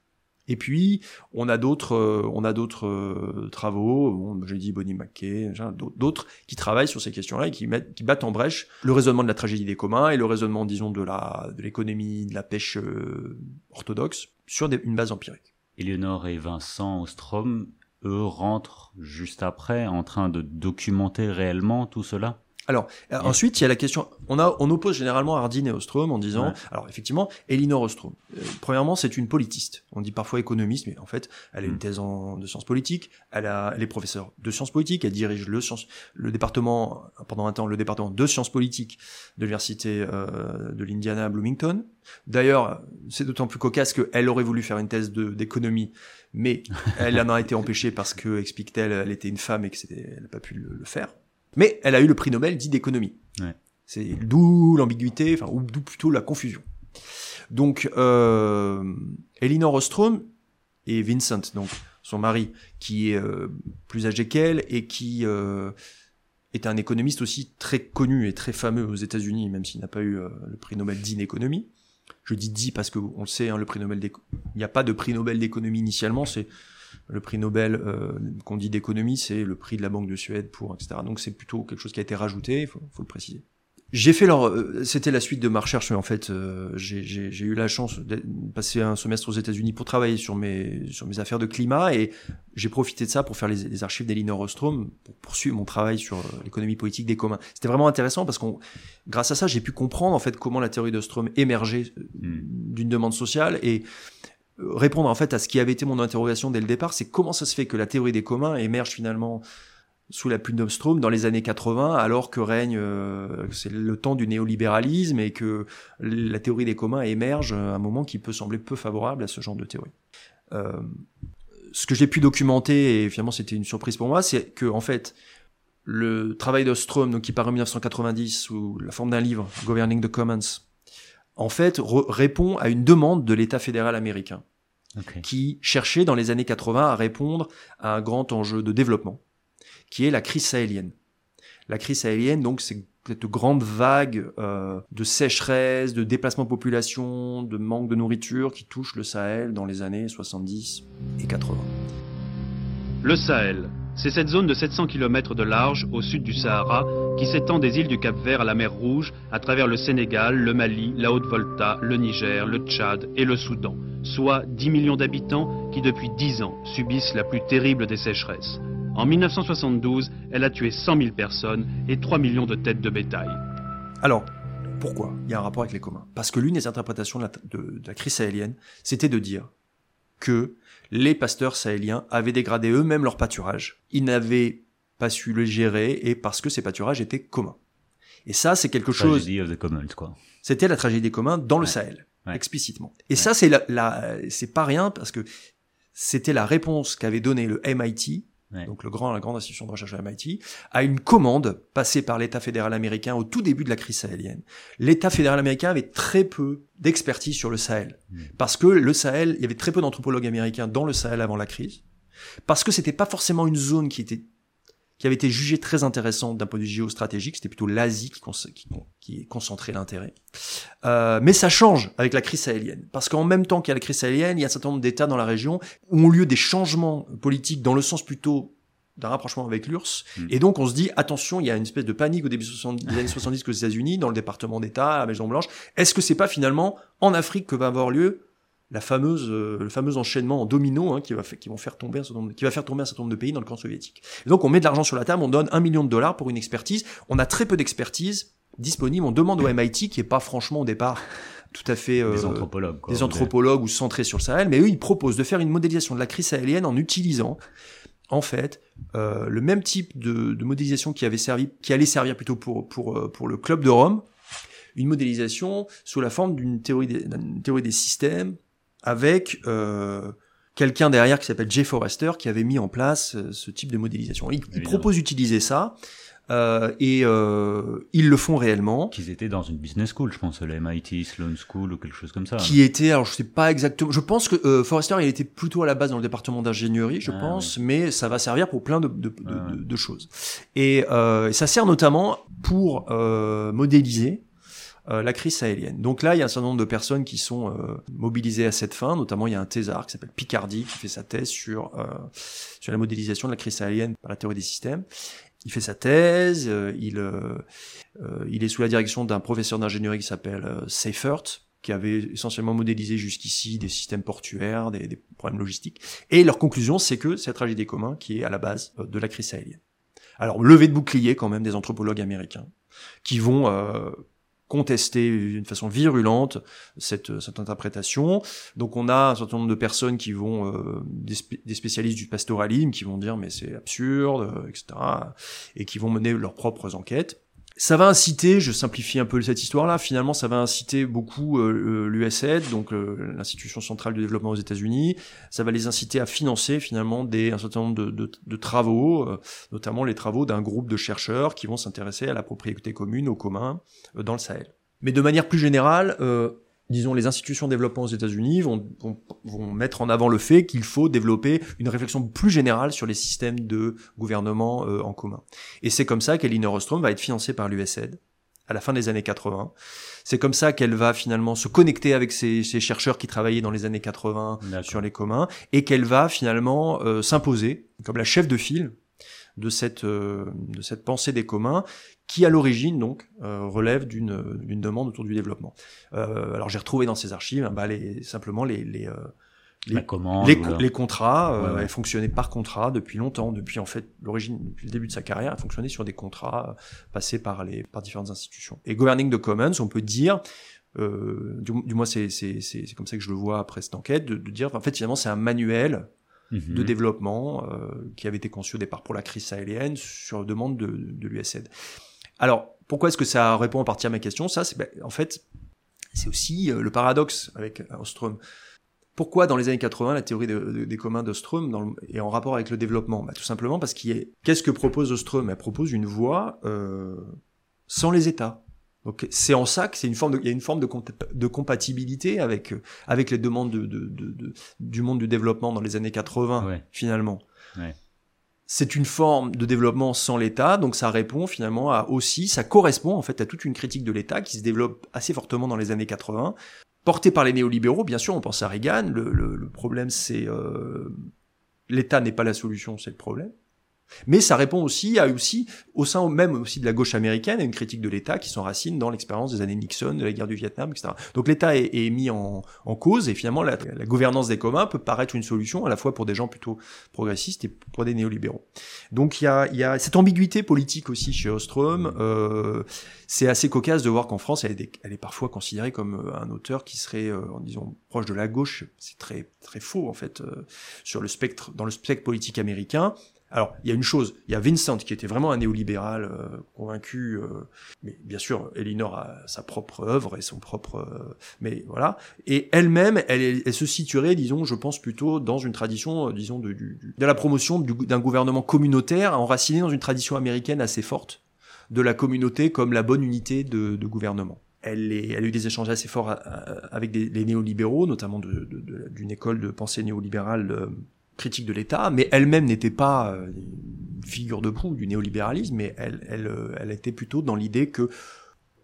Et puis, on a d'autres, euh, on a d'autres euh, travaux. Bon, j'ai dit Bonnie McKay, d'autres qui travaillent sur ces questions-là et qui mettent, qui battent en brèche le raisonnement de la tragédie des communs et le raisonnement, disons, de la, de l'économie, de la pêche euh, orthodoxe sur une base empirique. Éléonore et Vincent Ostrom, eux, rentrent juste après en train de documenter réellement tout cela? Alors, euh, ensuite, il y a la question. On, a, on oppose généralement Hardin et Ostrom en disant. Ouais. Alors, effectivement, Elinor Ostrom. euh, premièrement, c'est une politiste. On dit parfois économiste, mais en fait, elle a une Mm. thèse en, de sciences politiques. Elle, a, elle est professeure de sciences politiques. Elle dirige le, science, le département, pendant un temps, le département de sciences politiques de l'université euh, de l'Indiana à Bloomington. D'ailleurs, c'est d'autant plus cocasse qu'elle aurait voulu faire une thèse d'économie, mais elle en a été empêchée parce que, explique-t-elle, elle était une femme et que c'était, elle n'a pas pu le, le faire. Mais elle a eu le prix Nobel dit d'économie. Ouais. C'est d'où l'ambiguïté, enfin, ou d'où plutôt la confusion. Donc, euh, Elinor Ostrom et Vincent, donc son mari, qui est euh, plus âgé qu'elle et qui euh, est un économiste aussi très connu et très fameux aux États-Unis, même s'il n'a pas eu euh, le prix Nobel dit d'économie. Je dis dit parce que on le sait, hein, le prix Nobel il n'y a pas de prix Nobel d'économie initialement, c'est le prix Nobel euh, qu'on dit d'économie, c'est le prix de la Banque de Suède pour etc. Donc c'est plutôt quelque chose qui a été rajouté, il faut, faut le préciser. J'ai fait leur, euh, c'était la suite de ma recherche, mais en fait, euh, j'ai- eu la chance de passer un semestre aux États-Unis pour travailler sur mes sur mes affaires de climat et j'ai profité de ça pour faire les, les archives d'Elinor Ostrom pour poursuivre mon travail sur l'économie politique des communs. C'était vraiment intéressant parce qu'on, grâce à ça, j'ai pu comprendre en fait comment la théorie d'Ostrom émergeait euh, Mm. d'une demande sociale et répondre en fait à ce qui avait été mon interrogation dès le départ, c'est comment ça se fait que la théorie des communs émerge finalement sous la plume d'Ostrom dans les années 80, alors que règne, euh, c'est le temps du néolibéralisme et que la théorie des communs émerge à un moment qui peut sembler peu favorable à ce genre de théorie. Euh, ce que j'ai pu documenter, et finalement c'était une surprise pour moi, c'est que en fait, le travail d'Ostrom, donc qui paraît en 1990 sous la forme d'un livre, Governing the Commons, en fait, répond à une demande de l'État fédéral américain qui cherchait dans les années 80 à répondre à un grand enjeu de développement, qui est la crise sahélienne. La crise sahélienne, donc, c'est cette grande vague euh, de sécheresse, de déplacement de population, de manque de nourriture qui touche le Sahel dans les années 70 et 80. Le Sahel, c'est cette zone de 700 km de large au sud du Sahara qui s'étend des îles du Cap-Vert à la mer Rouge à travers le Sénégal, le Mali, la Haute-Volta, le Niger, le Tchad et le Soudan, soit 10 millions d'habitants qui depuis 10 ans subissent la plus terrible des sécheresses. En 1972, elle a tué 100 000 personnes et 3 millions de têtes de bétail. Alors, pourquoi Il y a un rapport avec les communs? Parce que l'une des interprétations de la, de- de la crise sahélienne, c'était de dire que les pasteurs sahéliens avaient dégradé eux-mêmes leur pâturage. Ils n'avaient pas su le gérer et parce que ces pâturages étaient communs. Et ça, c'est quelque chose. Tragedy of the Commons, quoi. C'était la tragédie des communs dans le. Sahel, Ouais. explicitement. Et ça, c'est la, la- c'est pas rien parce que c'était la réponse qu'avait donnée le MIT, Ouais. donc le grand, la grande institution de recherche de MIT, à une commande passée par l'État fédéral américain au tout début de la crise sahélienne. L'État fédéral américain avait très peu d'expertise sur le Sahel. Parce que le Sahel, il y avait très peu d'anthropologues américains dans le Sahel avant la crise. Parce que c'était pas forcément une zone qui était qui avait été jugée très intéressante d'un point de vue géostratégique, c'était plutôt l'Asie qui, cons- qui, qui concentrait l'intérêt. Euh, mais ça change avec la crise sahélienne, parce qu'en même temps qu'il y a la crise sahélienne, il y a un certain nombre d'États dans la région où ont lieu des changements politiques dans le sens plutôt d'un rapprochement avec l'URSS. Mm. Et donc on se dit, attention, il y a une espèce de panique au début 70 des années 70 aux États-Unis, dans le département d'État, à la Maison Blanche. Est-ce que c'est pas finalement en Afrique que va avoir lieu la fameuse, euh, le fameux enchaînement en domino hein, qui, va qui, vont faire tomber un certain nombre, qui va faire tomber un certain nombre de pays dans le camp soviétique. Et donc on met de l'argent sur la table, on donne un million de dollars pour une expertise. On a très peu d'expertise disponible. On demande au MIT, qui est pas franchement au départ tout à fait euh, Des anthropologues, quoi. des anthropologues ou centrés sur le Sahel, mais eux, ils proposent de faire une modélisation de la crise sahélienne en utilisant, en fait, euh, le même type de, de modélisation qui avait servi, qui allait servir plutôt pour pour euh, pour le club de Rome, une modélisation sous la forme d'une théorie, des, théorie des systèmes avec euh, quelqu'un derrière qui s'appelle Jay Forrester qui avait mis en place euh, ce type de modélisation. Il, il propose d'utiliser ça. Euh, et euh, ils le font réellement. Qu'ils étaient dans une business school, je pense, la MIT Sloan School ou quelque chose comme ça. Qui était, alors je sais pas exactement, je pense que euh, Forrester il était plutôt à la base dans le département d'ingénierie, je Ah, pense, mais ça va servir pour plein de, de, de, de- de choses. Et euh, ça sert notamment pour euh, modéliser euh, la crise sahélienne. Donc là, il y a un certain nombre de personnes qui sont euh, mobilisées à cette fin. Notamment, il y a un thésard qui s'appelle Picardi qui fait sa thèse sur euh, sur la modélisation de la crise sahélienne par la théorie des systèmes. Il fait sa thèse, euh, il euh, euh, il est sous la direction d'un professeur d'ingénierie qui s'appelle Seifert, qui avait essentiellement modélisé jusqu'ici des systèmes portuaires, des, des problèmes logistiques. Et leur conclusion, c'est que c'est la tragédie commun qui est à la base de la crise sahélienne. Alors, levé de bouclier quand même des anthropologues américains qui vont contester d'une façon virulente cette, cette interprétation. Donc on a un certain nombre de personnes qui vont, euh, des spécialistes du pastoralisme, qui vont dire mais c'est absurde, euh, etc. Et qui vont mener leurs propres enquêtes. Ça va inciter, je simplifie un peu cette histoire-là, finalement ça va inciter beaucoup euh, l'USAID, donc euh, l'institution centrale du développement aux États-Unis, ça va les inciter à financer finalement un certain nombre de, travaux, euh, notamment les travaux d'un groupe de chercheurs qui vont s'intéresser à la propriété commune, au commun, euh, dans le Sahel. Mais de manière plus générale, disons, les institutions de développement aux États-Unis vont, vont, vont mettre en avant le fait qu'il faut développer une réflexion plus générale sur les systèmes de gouvernement euh, en commun. Et c'est comme ça qu'Elinor Ostrom va être financée par l'USAID à la fin des années 80. C'est comme ça qu'elle va finalement se connecter avec ces, ces chercheurs qui travaillaient dans les années 80 D'accord. sur les communs et qu'elle va finalement euh, s'imposer comme la chef de file de cette euh, de cette pensée des communs qui à l'origine donc euh, relève d'une d'une demande autour du développement. Euh, alors j'ai retrouvé dans ces archives hein, bah, les, simplement les les, euh, les- commande. les, contrats, euh, Ouais, ouais. elle fonctionnait par contrat depuis longtemps, depuis en fait l'origine, depuis le début de sa carrière, elle fonctionnait sur des contrats euh, passés par les par différentes institutions. Et Governing the Commons, on peut dire, euh, du, du moins c'est c'est c'est c'est comme ça que je le vois après cette enquête, de, de dire en fait finalement c'est un manuel Mhm. de développement euh, qui avait été conçu au départ pour la crise sahélienne sur demande de, de l'USAID. Alors, pourquoi est-ce que ça répond en partie à ma question? Ça, c'est ben, en fait, c'est aussi euh, le paradoxe avec Ostrom. Pourquoi dans les années 80 la théorie de- de- des communs d'Ostrom est en rapport avec le développement? Bah, Tout simplement parce qu'est-ce que propose Ostrom? Elle propose une voie euh, sans les États. Donc c'est en ça que c'est une forme de, il y a une forme de, de compatibilité avec euh, avec les demandes de, de, de- de- du monde du développement dans les années 80 Ouais. finalement. Ouais. C'est une forme de développement sans l'État, donc ça répond finalement à aussi, ça correspond en fait à toute une critique de l'État qui se développe assez fortement dans les années 80, portée par les néolibéraux. Bien sûr, on pense à Reagan. Le, le- le problème, c'est euh, l'État n'est pas la solution, c'est le problème. Mais ça répond aussi à aussi au sein même aussi de la gauche américaine à une critique de l'État qui s'enracine dans l'expérience des années Nixon, de la guerre du Vietnam, etc. Donc l'État est, est mis en, en cause et finalement la, la gouvernance des communs peut paraître une solution à la fois pour des gens plutôt progressistes et pour des néolibéraux. Donc il y a, y a cette ambiguïté politique aussi chez Ostrom. Euh, c'est assez cocasse de voir qu'en France, elle est, elle est parfois considérée comme euh, un auteur qui serait, euh, en disons, proche de la gauche. C'est très très faux en fait euh, sur le spectre, dans le spectre politique américain. Alors, il y a une chose, il y a Vincent qui était vraiment un néolibéral euh, convaincu, euh, mais bien sûr, Elinor a sa propre œuvre et son propre, euh, mais voilà. Et elle-même, elle, se situerait, disons, je pense plutôt dans une tradition, euh, disons, de, la promotion du- d'un gouvernement communautaire enraciné dans une tradition américaine assez forte de la communauté comme la bonne unité de, gouvernement. Elle, est- elle a eu des échanges assez forts à- avec les néolibéraux, notamment d'une école de pensée néolibérale euh, critique de l'État, mais elle-même n'était pas euh, une figure de proue du néolibéralisme, mais elle, elle, euh, elle était plutôt dans l'idée que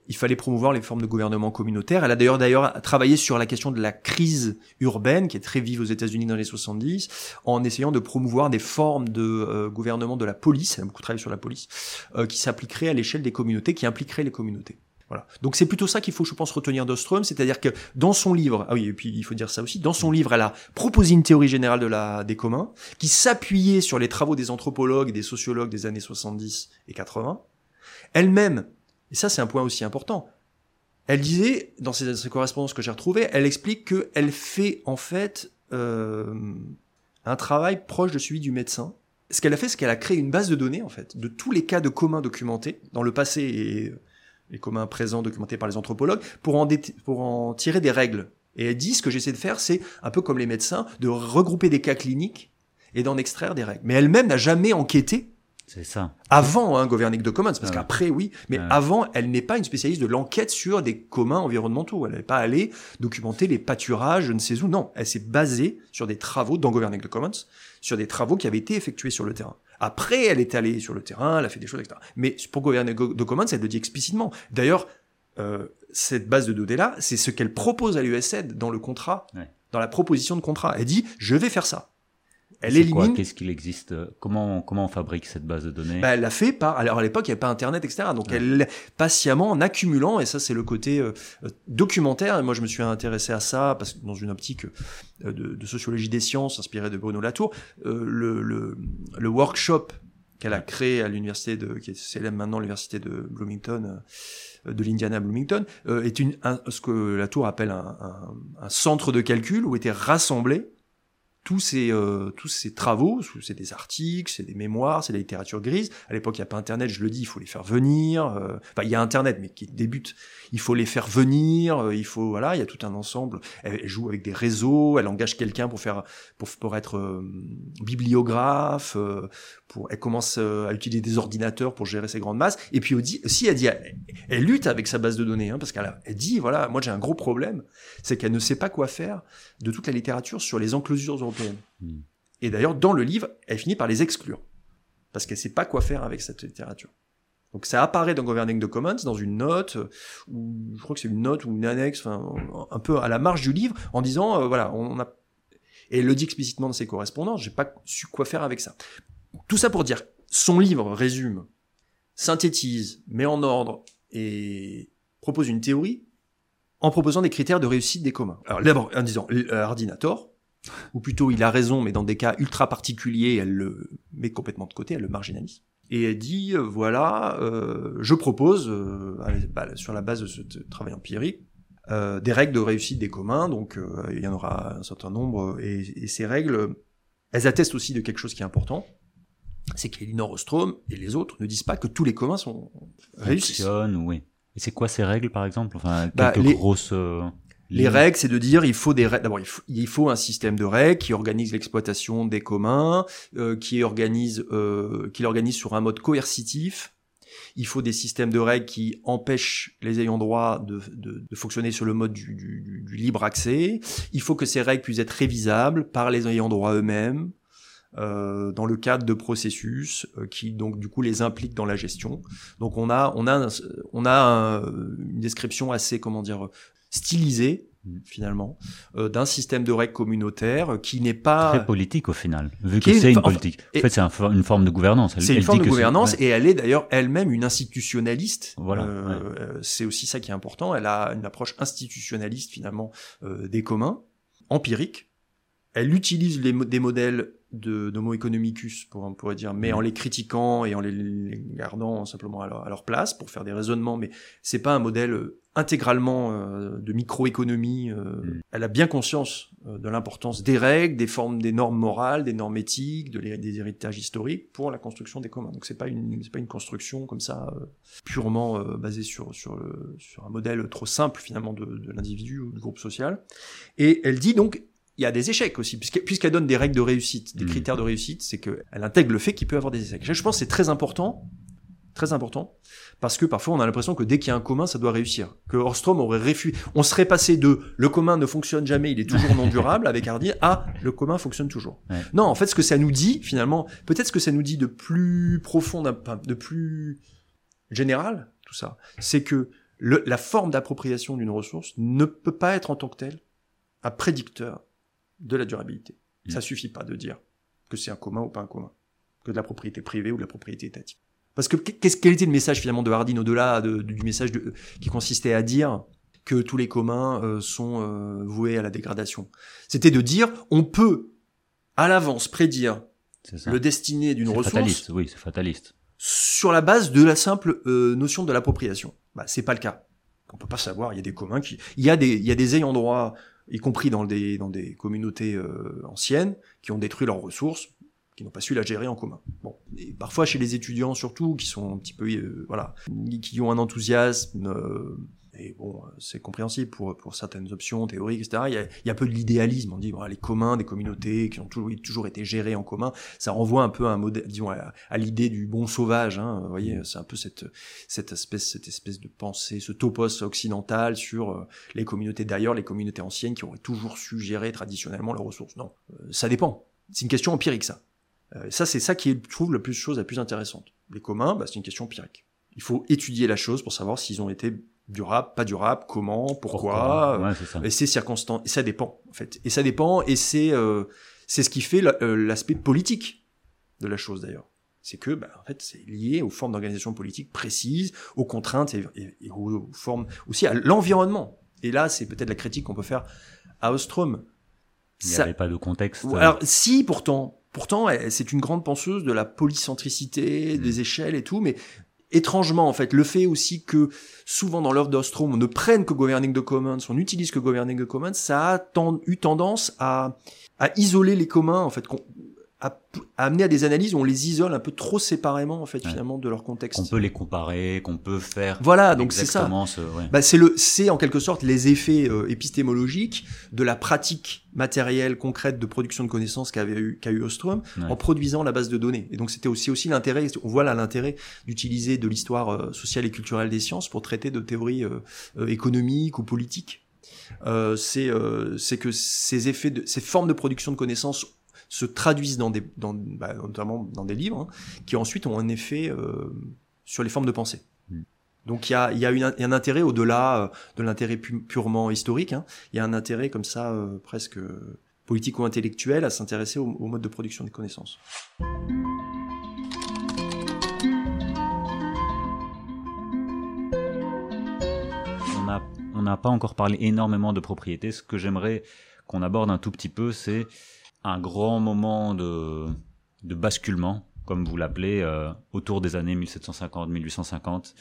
il fallait promouvoir les formes de gouvernement communautaire. Elle a d'ailleurs d'ailleurs travaillé sur la question de la crise urbaine, qui est très vive aux États-Unis dans les 70, en essayant de promouvoir des formes de euh, gouvernement de la police. Elle a beaucoup travaillé sur la police, qui s'appliqueraient à l'échelle des communautés, qui impliqueraient les communautés. Donc c'est plutôt ça qu'il faut, je pense, retenir d'Ostrom, c'est-à-dire que dans son livre, ah oui, et puis il faut dire ça aussi, dans son livre, elle a proposé une théorie générale des communs qui s'appuyait sur les travaux des anthropologues et des sociologues des années 70 et 80. Elle-même, et ça c'est un point aussi important, elle disait, dans ses, ses correspondances que j'ai retrouvées, elle explique qu'elle fait en fait euh, un travail proche de celui du médecin. Ce qu'elle a fait, c'est qu'elle a créé une base de données en fait de tous les cas de communs documentés dans le passé et les communs présents documentés par les anthropologues, pour en, pour en tirer des règles. Et elle dit, ce que j'essaie de faire, c'est un peu comme les médecins, de regrouper des cas cliniques et d'en extraire des règles. Mais elle-même n'a jamais enquêté c'est ça. Avant hein, Governing de Commons, parce qu'après, oui, mais avant, elle n'est pas une spécialiste de l'enquête sur des communs environnementaux. Elle n'est pas allée documenter les pâturages, je ne sais où. Non, elle s'est basée sur des travaux dans Governing de Commons, sur des travaux qui avaient été effectués sur le terrain. Après, elle est allée sur le terrain, elle a fait des choses, etc. Mais pour Governing de Commons, elle le dit explicitement. D'ailleurs, euh, cette base de données-là, c'est ce qu'elle propose à l'USAID dans le contrat, dans la proposition de contrat. Elle dit, je vais faire ça. Elle élimine. Qu'est-ce qu'il existe euh, Comment comment on fabrique cette base de données bah, Elle l'a fait par. Alors à l'époque, il n'y avait pas Internet, etc. Donc elle patiemment en accumulant, et ça c'est le côté euh, euh, documentaire. Et moi, je me suis intéressé à ça parce que dans une optique de, de, sociologie des sciences, inspirée de Bruno Latour, le, le, le workshop qu'elle a créé à l'université de, qui est célèbre maintenant l'université de Bloomington, de l'Indiana Bloomington, est une, ce que Latour appelle un, un, un, centre de calcul où étaient rassemblés tous ces euh, tous ces travaux, c'est des articles, c'est des mémoires, c'est de la littérature grise. À l'époque, il n'y a pas Internet, je le dis, il faut les faire venir. Euh, enfin, il y a Internet, mais qui débute. Il faut les faire venir. Euh, il faut voilà, il y a tout un ensemble. Elle, joue avec des réseaux. Elle engage quelqu'un pour faire pour pour être bibliographe. pour elle commence à utiliser des ordinateurs pour gérer ses grandes masses. Et puis aussi, elle dit, elle, lutte avec sa base de données, hein, parce qu'elle elle dit voilà, moi j'ai un gros problème, c'est qu'elle ne sait pas quoi faire de toute la littérature sur les enclosures Hmm. Et d'ailleurs, dans le livre, elle finit par les exclure. Parce qu'elle sait pas quoi faire avec cette littérature. Donc ça apparaît dans Governing the Commons, dans une note, ou je crois que c'est une note ou une annexe, enfin, un peu à la marge du livre, en disant, euh, voilà, on a... Et elle le dit explicitement dans ses correspondances, j'ai pas su quoi faire avec ça. Tout ça pour dire, son livre résume, synthétise, met en ordre et propose une théorie en proposant des critères de réussite des communs. Alors d'abord en disant, Hardinator, ou plutôt il a raison, mais dans des cas ultra particuliers, elle le met complètement de côté, elle le marginalise. Et elle dit, euh, voilà, euh, je propose, euh, bah, sur la base de ce travail empirique, des règles de réussite des communs, donc il y en aura un certain nombre, et, ces règles, elles attestent aussi de quelque chose qui est important, c'est qu'Elinor Ostrom et les autres ne disent pas que tous les communs sont réussis. oui. Et c'est quoi ces règles, par exemple? Enfin, bah, quelques grosses... Les règles, c'est de dire il faut des d'abord il, faut, un système de règles qui organise l'exploitation des communs, euh, qui organise euh, qui l'organise sur un mode coercitif. Il faut des systèmes de règles qui empêchent les ayants droit de, de, de fonctionner sur le mode du, du, du, libre accès. Il faut que ces règles puissent être révisables par les ayants droit eux-mêmes. Euh, dans le cadre de processus euh, qui donc du coup les impliquent dans la gestion. Donc on a on a on a une description assez comment dire stylisé mm. finalement euh, d'un système de règles communautaires qui n'est pas très politique au final vu que c'est une politique. En fait c'est une forme de gouvernance. C'est une forme de gouvernance et elle est d'ailleurs elle-même une institutionnaliste. Voilà euh, euh, c'est aussi ça qui est important. Elle a une approche institutionnaliste finalement des communs empirique. Elle utilise les, des modèles de d'Homo economicus, pour, on pourrait dire, mais en les critiquant et en les, gardant simplement à leur, place pour faire des raisonnements. Mais c'est pas un modèle euh, intégralement euh, de microéconomie. Euh, mm. Elle a bien conscience de l'importance des règles, des formes, des normes morales, des normes éthiques, de des héritages historiques pour la construction des communs. Donc c'est pas une c'est pas une construction comme ça purement basée sur sur le, sur un modèle trop simple finalement de, de l'individu ou du groupe social. Et elle dit donc il y a des échecs aussi, puisqu'elle donne des règles de réussite, des mmh. critères de réussite, c'est qu'elle intègre le fait qu'il peut y avoir des échecs. Je pense que c'est très important, très important, parce que parfois on a l'impression que dès qu'il y a un commun, ça doit réussir. Que Orstrom aurait réfui, on serait passé de le commun ne fonctionne jamais, il est toujours non durable avec Hardy à le commun fonctionne toujours. Non, en fait, ce que ça nous dit finalement, peut-être ce que ça nous dit de plus profond, de plus général, tout ça, c'est que la forme d'appropriation d'une ressource ne peut pas être en tant que telle un prédicteur de la durabilité. Mm. Ça suffit pas de dire que c'est un commun ou pas un commun, que de la propriété privée ou de la propriété étatique. Parce que qu'est-ce quel était le message finalement de Hardin au-delà du message de, qui consistait à dire que tous les communs euh, sont euh, voués à la dégradation? C'était de dire on peut à l'avance prédire le destiné d'une ressource. Fataliste, oui, c'est fataliste. Sur la base de la simple euh, notion de l'appropriation. Bah, c'est pas le cas. On peut pas savoir. Il y a des communs qui, il y a des, il y a des ayants droit y compris dans des, dans des communautés euh, anciennes, qui ont détruit leurs ressources, qui n'ont pas su la gérer en commun. Bon, et parfois chez les étudiants surtout, qui sont un petit peu, euh, voilà, qui ont un enthousiasme. Euh, et bon, c'est compréhensible pour, pour certaines options théoriques, etc. Il y a, il y a peu de l'idéalisme. On dit, voilà, les communs des communautés qui ont toujours, toujours été gérées en commun, ça renvoie un peu à un modèle, disons, à l'idée du bon sauvage. Hein, vous voyez, c'est un peu cette, cette espèce, cette espèce de pensée, ce topos occidental sur euh, les communautés d'ailleurs, les communautés anciennes qui auraient toujours su gérer traditionnellement leurs ressources. Non, euh, ça dépend. C'est une question empirique, ça. Euh, ça, c'est ça qui est, je trouve, la plus chose la plus intéressante. Les communs, bah, c'est une question empirique. Il faut étudier la chose pour savoir s'ils ont été durable, pas durable, comment, pourquoi, Ouais, c'est ça. et c'est circonstant, et ça dépend en fait, et ça dépend, et c'est euh, c'est ce qui fait euh, l'aspect politique de la chose d'ailleurs. C'est que, bah, en fait, c'est lié aux formes d'organisation politique précises, aux contraintes et, et- et aux, formes aussi à l'environnement. Et là, c'est peut-être la critique qu'on peut faire à Ostrom. Il n'y Ça- avait pas de contexte. Alors si pourtant, pourtant c'est une grande penseuse de la polycentricité, des échelles et tout, mais étrangement en fait, le fait aussi que souvent dans l'œuvre d'Ostrom on ne prenne que Governing the Commons, on n'utilise que Governing the Commons, ça a eu tendance à, à isoler les communs en fait, à, à amener à des analyses où on les isole un peu trop séparément en fait Ouais. finalement de leur contexte. qu'on peut les comparer, qu'on peut faire. Voilà, donc c'est ça. exactement ce- ouais. Bah, c'est le, c'est en quelque sorte les effets euh, épistémologiques de la pratique matérielle concrète de production de connaissances qu'avait eu, qu'a eu Ostrom Ouais. en produisant la base de données. Et donc c'était aussi aussi l'intérêt, on voit là l'intérêt d'utiliser de l'histoire euh, sociale et culturelle des sciences pour traiter de théories euh, euh, économiques ou politiques. Euh, c'est euh, c'est que ces effets, de, ces formes de production de connaissances se traduisent dans des, dans, bah, notamment dans des livres, hein, qui ensuite ont un effet euh, sur les formes de pensée. Mm. Donc il y a, y une- un intérêt au-delà euh, de l'intérêt pu- purement historique. hein. Il y a un intérêt comme ça euh, presque politico-intellectuel à s'intéresser au, au mode de production des connaissances. On on n'a pas encore parlé énormément de propriété. Ce que j'aimerais qu'on aborde un tout petit peu, c'est un grand moment de, basculement, comme vous l'appelez, euh, autour des années 1750-1850.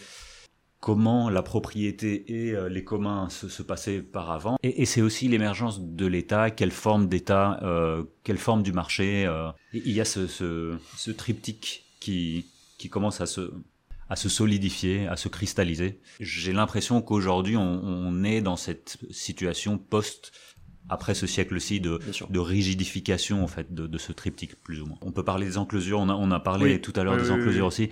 Comment la propriété et euh, les communs se, passaient par avant. Et, c'est aussi l'émergence de l'État, quelle forme d'État, euh, quelle forme du marché. il y a ce, triptyque qui, commence à se, à se solidifier, à se cristalliser. J'ai l'impression qu'aujourd'hui, on, on est dans cette situation post après ce siècle-ci de, rigidification en fait de, de ce triptyque plus ou moins. On peut parler des enclosures, on a, on a parlé Oui. tout à l'heure Oui, des enclosures oui. aussi.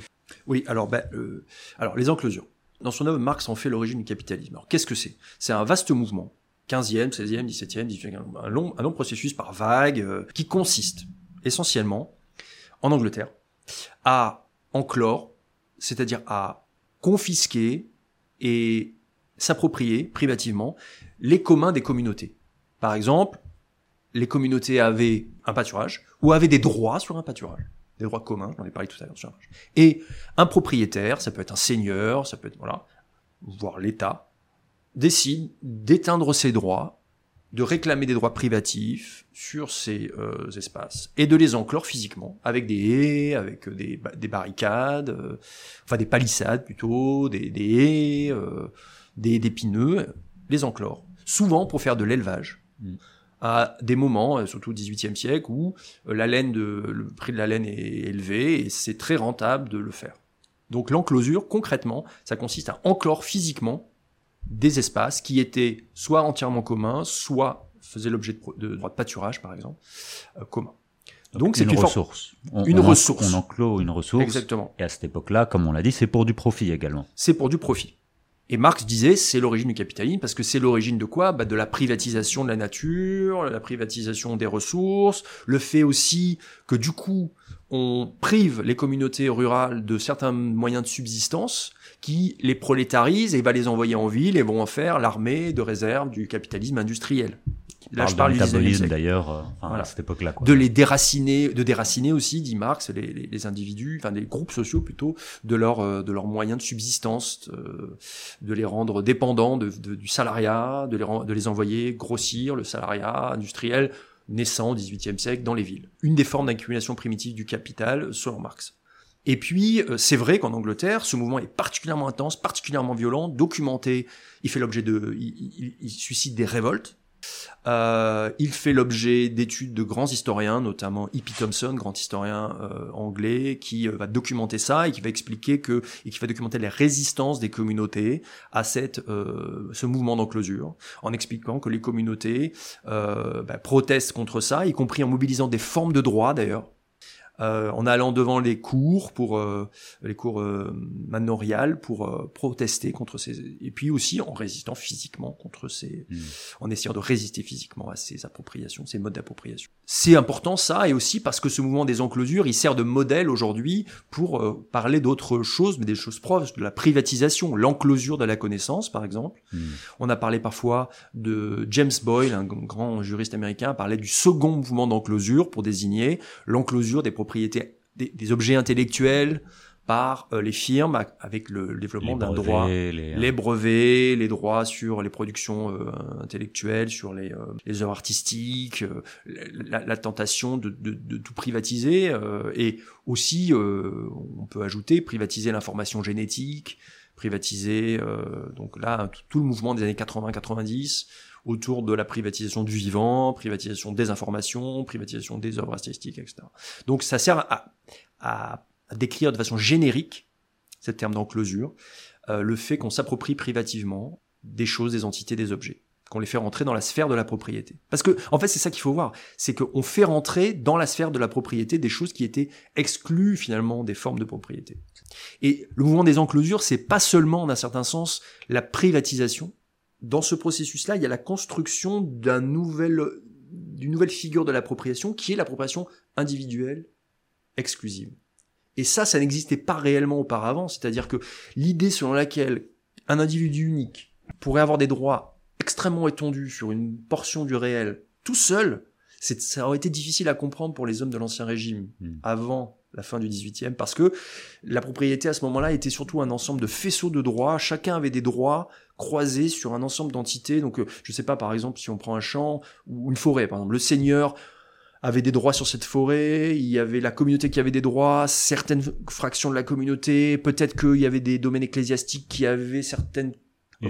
Oui, alors, ben, euh, alors les enclosures. Dans son œuvre, Marx en fait l'origine du capitalisme. Alors qu'est-ce que c'est? C'est un vaste mouvement, 15e, 16e, 17e, 18e, un long, un long processus par vague, euh, qui consiste essentiellement, en Angleterre, à enclore, c'est-à-dire à confisquer et s'approprier privativement les communs des communautés. Par exemple, les communautés avaient un pâturage ou avaient des droits sur un pâturage, des droits communs, j'en ai parlé tout à l'heure. Et un propriétaire, ça peut être un seigneur, ça peut être voilà, voire l'État, décide d'éteindre ses droits, de réclamer des droits privatifs sur ces euh, espaces et de les enclore physiquement avec des haies, avec des, ba- des barricades, euh, enfin des palissades plutôt, des, des haies, euh, des, des pineux, les enclore. Souvent pour faire de l'élevage. Mm. À des moments, euh, surtout au XVIIIe siècle, où euh, la laine de, le prix de la laine est élevé et c'est très rentable de le faire. Donc l'enclosure, concrètement, ça consiste à enclore physiquement des espaces qui étaient soit entièrement communs, soit faisaient l'objet de, de droits de pâturage, par exemple, euh, communs. Donc c'est une une, ressource. On, une on en- ressource. On enclôt une ressource. Exactement. Et à cette époque-là, comme on l'a dit, c'est pour du profit également. C'est pour du profit. Et Marx disait, c'est l'origine du capitalisme, parce que c'est l'origine de quoi? Bah, De la privatisation de la nature, la privatisation des ressources, le fait aussi que du coup, on prive les communautés rurales de certains moyens de subsistance qui les prolétarisent et va les envoyer en ville et vont en faire l'armée de réserve du capitalisme industriel. Là, je parle du 19e métabolisme d'ailleurs, euh, enfin, Voilà. à cette époque-là. quoi. de les déraciner, de déraciner aussi, dit Marx, les, les, les individus, enfin des groupes sociaux plutôt, de leur euh, de leurs moyens de subsistance, euh, de les rendre dépendants de, de- du salariat, de les de les envoyer grossir le salariat industriel naissant au XVIIIe siècle dans les villes. Une des formes d'accumulation primitive du capital selon Marx. Et puis, euh, c'est vrai qu'en Angleterre, ce mouvement est particulièrement intense, particulièrement violent, documenté. Il fait l'objet de, il, il- il suscite des révoltes Euh, il fait l'objet d'études de grands historiens, notamment E.P. Thompson, grand historien euh, anglais, qui euh, va documenter ça et qui va expliquer que et qui va documenter les résistances des communautés à cette ce mouvement d'enclosure, en expliquant que les communautés bah, protestent contre ça, y compris en mobilisant des formes de droit d'ailleurs euh, en allant devant les cours pour euh, les cours euh, manoriales pour euh, protester contre ces et puis aussi en résistant physiquement contre ces hmm. en essayant de résister physiquement à ces appropriations ces modes d'appropriation c'est important ça et aussi parce que ce mouvement des enclosures il sert de modèle aujourd'hui pour parler d'autres choses mais des choses proches de la privatisation l'enclosure de la connaissance par exemple hmm. on a parlé parfois de James Boyle un grand juriste américain parlait du second mouvement d'enclosure pour désigner l'enclosure des propriétés des, objets intellectuels par euh, les firmes avec le, développement d'un droit, les... les... brevets, les droits sur les productions euh, intellectuelles, sur les, euh, les œuvres artistiques, la, la, tentation de, de, de tout privatiser et aussi, on peut ajouter, privatiser l'information génétique, privatiser donc là tout le mouvement des années 80-90 autour de la privatisation du vivant, privatisation des informations, privatisation des œuvres artistiques, etc. Donc ça sert à, à, décrire de façon générique, ce terme d'enclosure, euh, le fait qu'on s'approprie privativement des choses, des entités, des objets qu'on les fait rentrer dans la sphère de la propriété. Parce que, en fait, c'est ça qu'il faut voir, c'est qu'on fait rentrer dans la sphère de la propriété des choses qui étaient exclues finalement des formes de propriété. Et le mouvement des enclosures, c'est pas seulement, en un certain sens, la privatisation, dans ce processus-là, il y a la construction d'un nouvel, d'une nouvelle figure de l'appropriation qui est l'appropriation individuelle exclusive. Et ça, ça n'existait pas réellement auparavant. C'est-à-dire que l'idée selon laquelle un individu unique pourrait avoir des droits extrêmement étendus sur une portion du réel tout seul, ça aurait été difficile à comprendre pour les hommes de l'ancien régime hmm. avant la fin du 18e, parce que la propriété à ce moment-là était surtout un ensemble de faisceaux de droits, chacun avait des droits croisés sur un ensemble d'entités, donc euh, je sais pas, par exemple, si on prend un champ ou une forêt, par exemple, le seigneur avait des droits sur cette forêt, il y avait la communauté qui avait des droits, certaines fractions de la communauté, peut-être qu'il y avait des domaines ecclésiastiques qui avaient certaines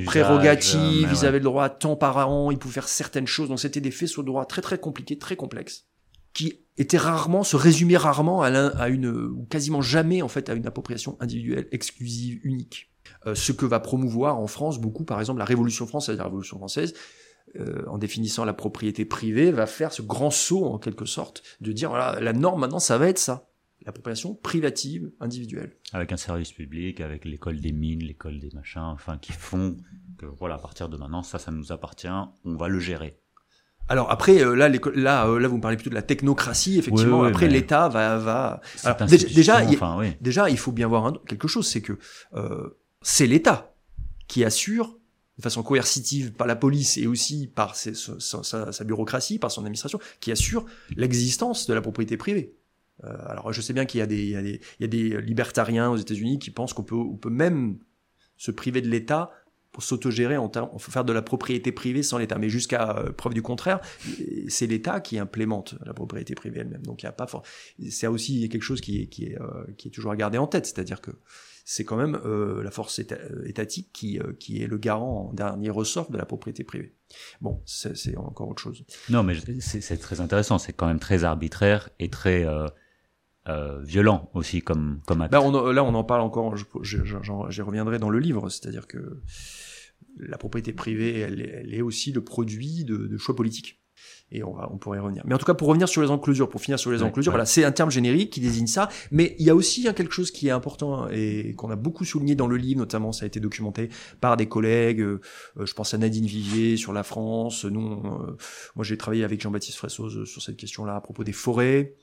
prérogatives, ils avaient le droit à temps par an, ils pouvaient faire certaines choses, donc c'était des faisceaux de droits très très compliqués, très complexes qui était rarement, se résumait rarement à, à, une, ou quasiment jamais en fait, à une appropriation individuelle, exclusive, unique. Euh, ce que va promouvoir en France beaucoup, par exemple, la Révolution française. La Révolution française, euh, en définissant la propriété privée, va faire ce grand saut en quelque sorte de dire voilà, la norme maintenant, ça va être ça l'appropriation privative individuelle. Avec un service public, avec l'école des mines, l'école des machins, enfin qui font que voilà, à partir de maintenant, ça, ça nous appartient, on va le gérer. Alors après, euh, là, là, euh, là, vous me parlez plutôt de la technocratie. Effectivement, après, l'État va, va. déjà, il, déjà, il faut bien voir quelque chose, c'est que euh, c'est l'État qui assure de façon coercitive par la police et aussi par sa, bureaucratie, par son administration, qui assure l'existence de la propriété privée. alors, je sais bien qu'il y a des, libertariens aux États-Unis qui pensent qu'on peut, même se priver de l'État pour s'autogérer en faire de la propriété privée sans l'État. Mais jusqu'à euh, preuve du contraire, c'est l'État qui implémente la propriété privée elle-même. Donc il y a. C'est aussi quelque chose qui est qui est euh, qui est toujours à garder en tête, c'est-à-dire que c'est quand même euh, la force étatique qui qui est le garant en dernier ressort de la propriété privée. Bon, c'est encore autre chose. Non, mais c'est très intéressant. C'est quand même très arbitraire et très violent aussi comme comme acte. Bah, on, là, on en parle encore. J'y reviendrai dans le livre, c'est-à-dire que la propriété privée, elle, est aussi le produit de, choix politiques. Et on, on pourrait y revenir. Mais en tout cas, pour revenir sur les enclosures, pour finir sur les enclosures, voilà, c'est un terme générique qui désigne ça. Mais il y a aussi hein, quelque chose qui est important et qu'on a beaucoup souligné dans le livre, notamment ça a été documenté par des collègues. Euh, je pense à Nadine Vivier sur la France. Nous, euh, moi, j'ai travaillé avec Jean-Baptiste Fressoz sur cette question-là à propos des forêts.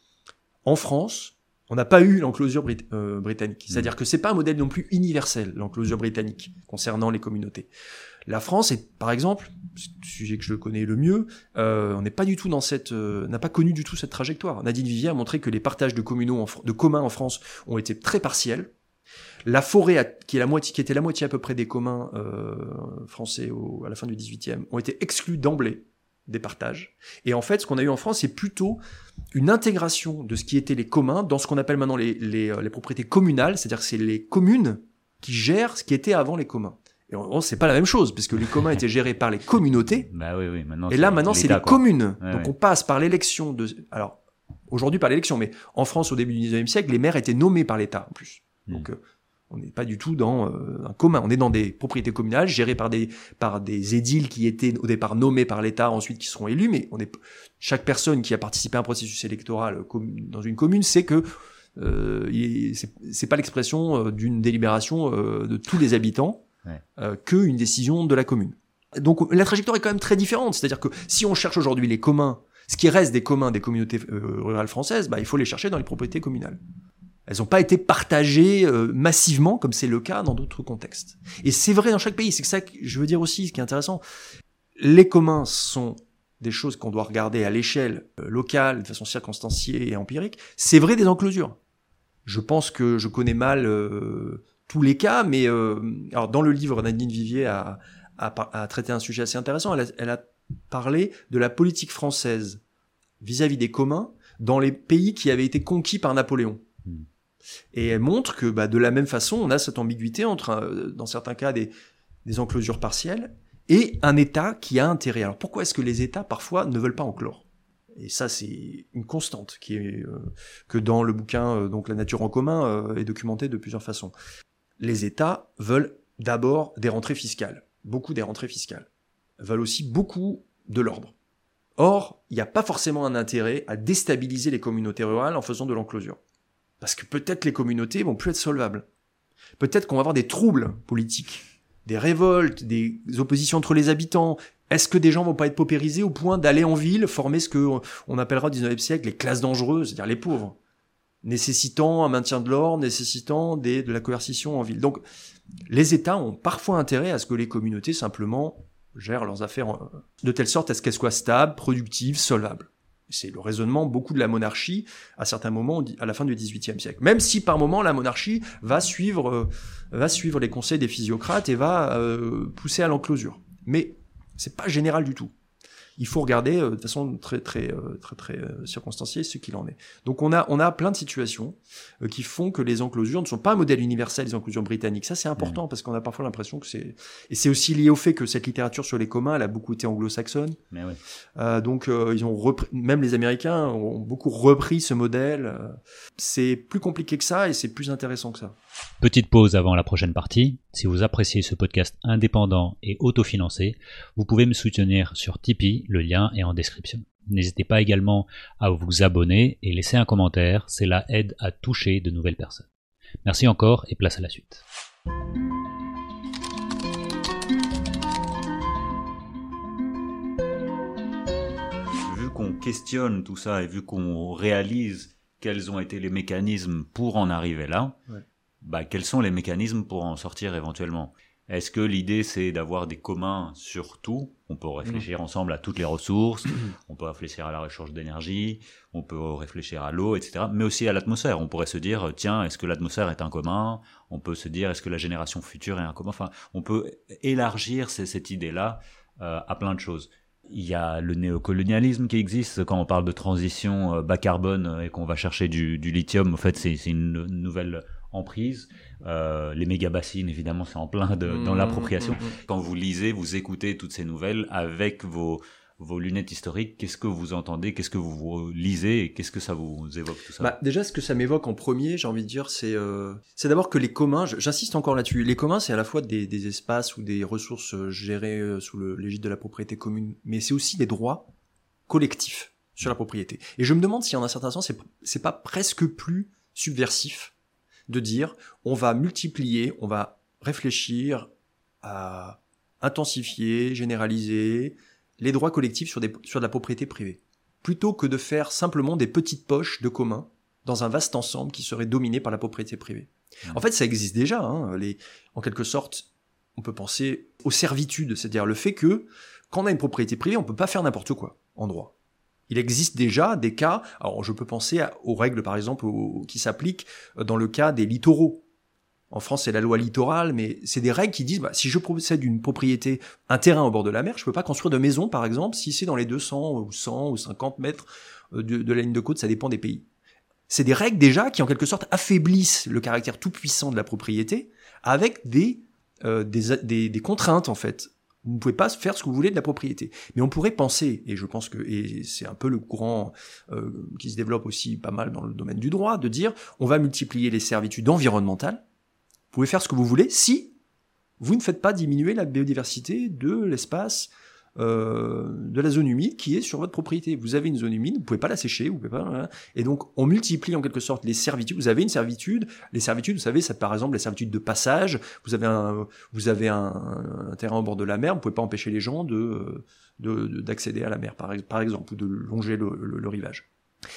En France, on n'a pas eu l'enclosure euh, britannique. Mm. C'est-à-dire que c'est pas un modèle non plus universel, l'enclosure britannique, concernant les communautés. La France est, par exemple, sujet que je connais le mieux, euh, on n'est pas du tout dans cette, euh, n'a pas connu du tout cette trajectoire. Nadine Vivier a montré que les partages de communaux, de communs en France ont été très partiels. La forêt, qui, est la moitié, qui était la moitié à peu près des communs français à la fin du 18e, ont été exclus d'emblée des partages. Et en fait, ce qu'on a eu en France, c'est plutôt une intégration de ce qui était les communs dans ce qu'on appelle maintenant les, les, euh, les propriétés communales, c'est-à-dire que c'est les communes qui gèrent ce qui était avant les communs. Et on, c'est pas la même chose, parce que les communs étaient gérés par les communautés. Bah oui, oui. Maintenant, et là, maintenant, c'est les communes. Ouais, Donc ouais. on passe par l'élection de. Alors aujourd'hui par l'élection, mais en France au début du 19e siècle, les maires étaient nommés par l'État en plus. Hmm. Donc euh, on n'est pas du tout dans euh, un commun. On est dans des propriétés communales gérées par des par des édiles qui étaient au départ nommés par l'État, ensuite qui seront élus. Mais on est chaque personne qui a participé à un processus électoral com- dans une commune sait que euh, c'est pas l'expression euh, d'une délibération euh, de tous les habitants Euh, que une décision de la commune. Donc la trajectoire est quand même très différente. C'est-à-dire que si on cherche aujourd'hui les communs, ce qui reste des communs des communautés euh, rurales françaises, bah, il faut les chercher dans les propriétés communales. Elles n'ont pas été partagées euh, massivement comme c'est le cas dans d'autres contextes. Et c'est vrai dans chaque pays. C'est ça que je veux dire aussi, ce qui est intéressant. Les communs sont des choses qu'on doit regarder à l'échelle locale, de façon circonstanciée et empirique. C'est vrai des enclosures. Je pense que je connais mal tous les cas, mais euh, alors dans le livre, Nadine Vivier a, a, par- a traité un sujet assez intéressant. Elle a, elle a parlé de la politique française vis-à-vis des communs dans les pays qui avaient été conquis par Napoléon. Hmm. Et elle montre que bah, de la même façon, on a cette ambiguïté entre, euh, dans certains cas, des, des enclosures partielles et un État qui a intérêt. Alors pourquoi est-ce que les États parfois ne veulent pas enclore Et ça, c'est une constante qui est euh, que dans le bouquin euh, donc la nature en commun euh, est documentée de plusieurs façons. Les États veulent d'abord des rentrées fiscales, beaucoup des rentrées fiscales, veulent aussi beaucoup de l'ordre. Or, il n'y a pas forcément un intérêt à déstabiliser les communautés rurales en faisant de l'enclosure. Parce que peut-être les communautés vont plus être solvables. Peut-être qu'on va avoir des troubles politiques, des révoltes, des oppositions entre les habitants. Est-ce que des gens vont pas être paupérisés au point d'aller en ville former ce que on appellera au 19e siècle les classes dangereuses, c'est-à-dire les pauvres, nécessitant un maintien de l'ordre, nécessitant de la coercition en ville. Donc, les États ont parfois intérêt à ce que les communautés simplement gèrent leurs affaires de telle sorte à ce qu'elles soient stables, productives, solvables. C'est le raisonnement beaucoup de la monarchie à certains moments à la fin du XVIIIe siècle. Même si par moment la monarchie va suivre, euh, va suivre les conseils des physiocrates et va euh, pousser à l'enclosure. Mais c'est pas général du tout. Il faut regarder euh, de façon très très euh, très très euh, circonstanciée ce qu'il en est. Donc on a on a plein de situations euh, qui font que les enclosures ne sont pas un modèle universel les enclosures britanniques. Ça c'est important parce qu'on a parfois l'impression que c'est et c'est aussi lié au fait que cette littérature sur les communs elle a beaucoup été anglo-saxonne. Mais oui. Euh, donc euh, ils ont repris, même les Américains ont beaucoup repris ce modèle. C'est plus compliqué que ça et c'est plus intéressant que ça. Petite pause avant la prochaine partie. Si vous appréciez ce podcast indépendant et autofinancé, vous pouvez me soutenir sur Tipeee, le lien est en description. N'hésitez pas également à vous abonner et laisser un commentaire, cela aide à toucher de nouvelles personnes. Merci encore et place à la suite. Vu qu'on questionne tout ça et vu qu'on réalise quels ont été les mécanismes pour en arriver là, Ouais. Bah, quels sont les mécanismes pour en sortir éventuellement? Est-ce que l'idée c'est d'avoir des communs sur tout? On peut réfléchir ensemble à toutes les ressources, on peut réfléchir à la recherche d'énergie, on peut réfléchir à l'eau, etc. Mais aussi à l'atmosphère. On pourrait se dire, tiens, est-ce que l'atmosphère est un commun? On peut se dire, est-ce que la génération future est un commun? Enfin, on peut élargir cette idée-là euh, à plein de choses. Il y a le néocolonialisme qui existe quand on parle de transition euh, bas carbone euh, et qu'on va chercher du, du lithium. En fait, c'est une nouvelle emprise. Euh, les méga bassines, évidemment, c'est en plein de- dans Mmh, l'appropriation. mmh, mmh. Quand vous lisez, vous écoutez toutes ces nouvelles avec vos vos lunettes historiques, qu'est-ce que vous entendez, qu'est-ce que vous lisez et qu'est-ce que ça vous évoque tout ça Bah, déjà, ce que ça m'évoque en premier, j'ai envie de dire, c'est euh, c'est d'abord que les communs, j'insiste encore là-dessus, les communs, c'est à la fois des, des espaces ou des ressources euh, gérées sous l'égide de la propriété commune, mais c'est aussi des droits collectifs sur la propriété. Et je me demande si, en un certain sens, c'est c'est pas presque plus subversif de dire, on va multiplier, on va réfléchir à intensifier, généraliser les droits collectifs sur, des, sur de la propriété privée plutôt que de faire simplement des petites poches de commun dans un vaste ensemble qui serait dominé par la propriété privée. Mmh. En fait, ça existe déjà. Hein, les, en quelque sorte, on peut penser aux servitudes, c'est-à-dire le fait que quand on a une propriété privée, on peut pas faire n'importe quoi en droit. Il existe déjà des cas. Alors, je peux penser aux règles, par exemple, qui s'appliquent dans le cas des littoraux. En France, c'est la loi littorale, mais c'est des règles qui disent bah, si je possède une propriété, un terrain au bord de la mer, je peux pas construire de maison, par exemple, si c'est dans les 200 ou 100 ou 50 mètres euh, de, la ligne de côte, ça dépend des pays. C'est des règles déjà qui, en quelque sorte, affaiblissent le caractère tout puissant de la propriété avec des euh, contraintes en fait. Vous ne pouvez pas faire ce que vous voulez de la propriété. Mais on pourrait penser, et je pense que c'est un peu le courant euh, qui se développe aussi pas mal dans le domaine du droit, de dire on va multiplier les servitudes environnementales. Vous pouvez faire ce que vous voulez si vous ne faites pas diminuer la biodiversité de l'espace euh, de la zone humide qui est sur votre propriété. Vous avez une zone humide, vous pouvez pas la sécher, vous pouvez pas, et donc on multiplie en quelque sorte les servitudes. Vous avez une servitude, les servitudes, vous savez, ça par exemple les servitudes de passage. Vous avez un, vous avez un, terrain au bord de la mer, vous pouvez pas empêcher les gens de d'accéder à la mer par, par, exemple ou de longer le, le, le rivage.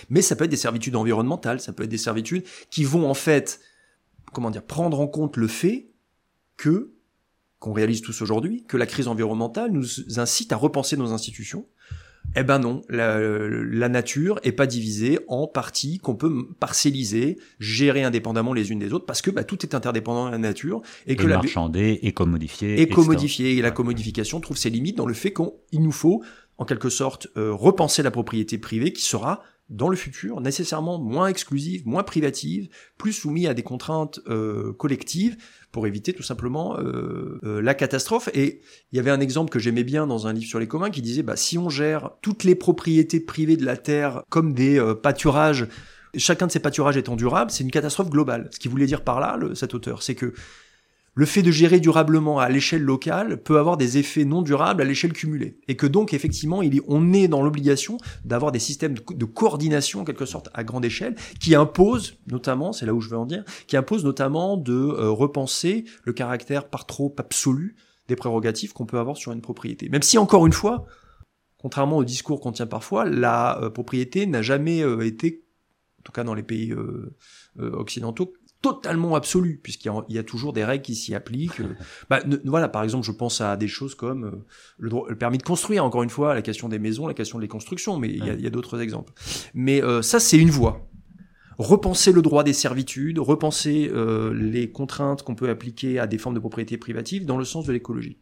Mais ça peut être des servitudes environnementales, ça peut être des servitudes qui vont en fait, comment dire, prendre en compte le fait que qu'on réalise tous aujourd'hui, que la crise environnementale nous incite à repenser nos institutions. Eh ben non, la, la nature est pas divisée en parties qu'on peut parcelliser, gérer indépendamment les unes des autres, parce que bah, tout est interdépendant à la nature et, et que marchander, la éco-modifier, éco-modifier et la commodification trouve ses limites dans le fait qu'il nous faut en quelque sorte euh, repenser la propriété privée qui sera dans le futur nécessairement moins exclusive, moins privative, plus soumise à des contraintes euh, collectives pour éviter tout simplement euh, euh, la catastrophe. Et il y avait un exemple que j'aimais bien dans un livre sur les communs qui disait bah, si on gère toutes les propriétés privées de la terre comme des euh, pâturages, chacun de ces pâturages étant durable, c'est une catastrophe globale. Ce qu'il voulait dire par là, cet auteur, c'est que le fait de gérer durablement à l'échelle locale peut avoir des effets non durables à l'échelle cumulée. Et que donc, effectivement, on est dans l'obligation d'avoir des systèmes de, coordination, en quelque sorte, à grande échelle, qui imposent, notamment, c'est là où je veux en dire, qui imposent notamment de euh, repenser le caractère par trop absolu des prérogatives qu'on peut avoir sur une propriété. Même si, encore une fois, contrairement au discours qu'on tient parfois, la euh, propriété n'a jamais euh, été, en tout cas dans les pays occidentaux, totalement absolu, puisqu'il y, y, a toujours des règles qui s'y appliquent. bah, ne, voilà, par exemple, je pense à des choses comme euh, le, droit, le, permis de construire, encore une fois, la question des maisons, la question des constructions, mais il y a, y a d'autres exemples. Mais euh, ça, c'est une voie. Repenser le droit des servitudes, repenser euh, les contraintes qu'on peut appliquer à des formes de propriété privative dans le sens de l'écologie.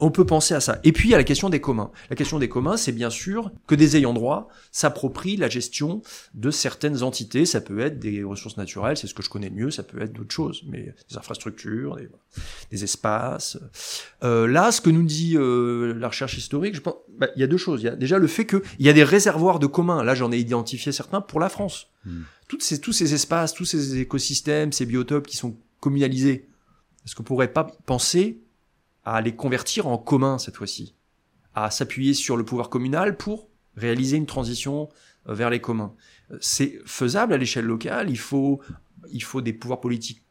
On peut penser à ça. Et puis, il y a la question des communs. La question des communs, c'est bien sûr que des ayants droit s'approprient la gestion de certaines entités. Ça peut être des ressources naturelles, c'est ce que je connais mieux, ça peut être d'autres choses, mais des infrastructures, des, des espaces. Euh, là, ce que nous dit euh, la recherche historique, je pense, bah, il y a deux choses. Il y a déjà le fait qu'il y a des réservoirs de communs. Là, j'en ai identifié certains pour la France. Hmm. Toutes ces, tous ces espaces, tous ces écosystèmes, ces biotopes qui sont communalisés, est-ce qu'on pourrait pas penser à les convertir en commun cette fois-ci, à s'appuyer sur le pouvoir communal pour réaliser une transition euh, vers les communs. C'est faisable à l'échelle locale, il faut, il faut des pouvoirs politiques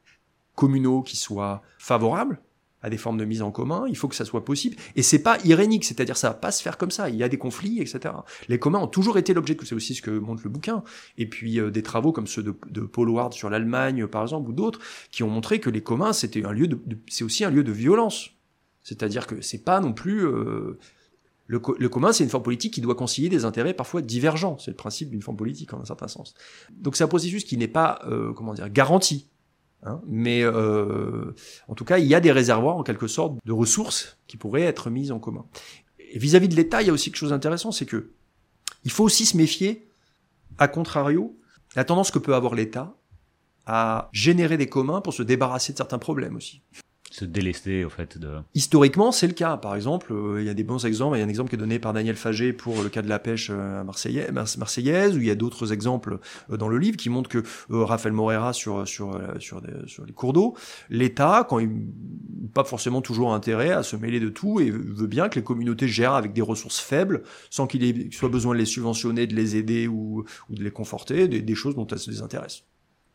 communaux qui soient favorables à des formes de mise en commun, il faut que ça soit possible. Et c'est pas irénique, c'est-à-dire ça va pas se faire comme ça. Il y a des conflits, etc. Les communs ont toujours été l'objet, c'est aussi ce que montre le bouquin. Et puis euh, des travaux comme ceux de, de Paul Ward sur l'Allemagne, par exemple, ou d'autres, qui ont montré que les communs, c'était un lieu de, de c'est aussi un lieu de violence c'est-à-dire que c'est pas non plus euh, le, le, commun, c'est une forme politique qui doit concilier des intérêts parfois divergents. C'est le principe d'une forme politique en un certain sens. Donc c'est un processus qui n'est pas, euh, comment dire, garanti. Hein, mais euh, en tout cas, il y a des réservoirs en quelque sorte de ressources qui pourraient être mises en commun. Et vis-à-vis -vis de l'État, il y a aussi quelque chose d'intéressant, c'est que il faut aussi se méfier, à contrario, la tendance que peut avoir l'État à générer des communs pour se débarrasser de certains problèmes aussi se délester au fait de. Historiquement, c'est le cas. Par exemple, euh, il y a des bons exemples. Il y a un exemple qui est donné par Daniel Faget pour le cas de la pêche euh, marseillaise, marseillaise où il y a d'autres exemples euh, dans le livre qui montrent que Raphaël Morera sur sur sur, les cours d'eau, l'État, quand il pas forcément toujours intérêt à se mêler de tout et veut bien que les communautés gèrent avec des ressources faibles, sans qu'il soit besoin de les subventionner, de les aider ou, ou de les conforter, des, des choses dont elles se désintéressent.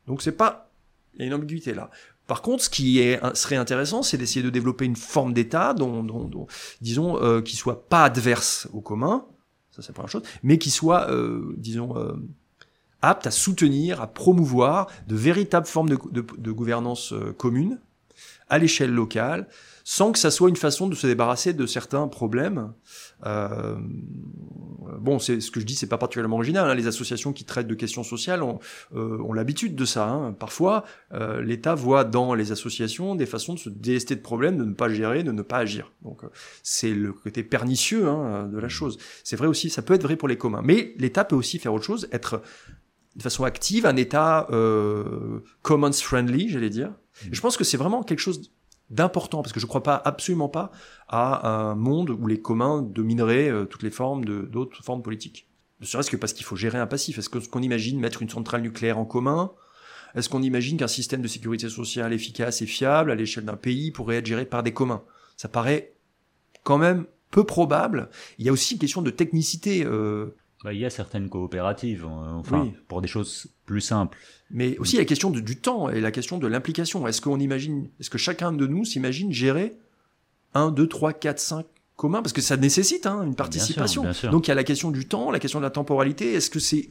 Donc c'est pas il y a une ambiguïté là. Par contre, ce qui serait intéressant, c'est d'essayer de développer une forme d'État, dont, disons, euh, qui soit pas adverse au commun, ça c'est la première chose, mais qui soit, euh, disons, euh, apte à soutenir, à promouvoir de véritables formes de, gouvernance commune à l'échelle locale, sans que ça soit une façon de se débarrasser de certains problèmes. Euh, bon, c'est ce que je dis, c'est pas particulièrement original. Hein. Les associations qui traitent de questions sociales ont, euh, ont l'habitude de ça. Hein. Parfois, euh, l'État voit dans les associations des façons de se délester de problèmes, de ne pas gérer, de ne pas agir. Donc, euh, c'est le côté pernicieux hein, de la chose. C'est vrai aussi, ça peut être vrai pour les communs. Mais l'État peut aussi faire autre chose, être de façon active, un État euh, commons friendly, j'allais dire. Je pense que c'est vraiment quelque chose d'important, parce que je ne crois pas absolument pas à un monde où les communs domineraient euh, toutes les formes de d'autres formes politiques. Ne serait-ce que parce qu'il faut gérer un passif. Est-ce qu'on imagine mettre une centrale nucléaire en commun? Est-ce qu'on imagine qu'un système de sécurité sociale efficace et fiable à l'échelle d'un pays pourrait être géré par des communs? Ça paraît quand même peu probable. Il y a aussi une question de technicité. Euh, bah, il y a certaines coopératives, euh, enfin, pour des choses plus simples. Mais aussi la question du temps et la question de l'implication. Est-ce qu'on imagine, est-ce que chacun de nous s'imagine gérer un, deux, trois, quatre, cinq communs? Parce que ça nécessite hein, une participation. Donc il y a la question du temps, la question de la temporalité. Est-ce que c'est,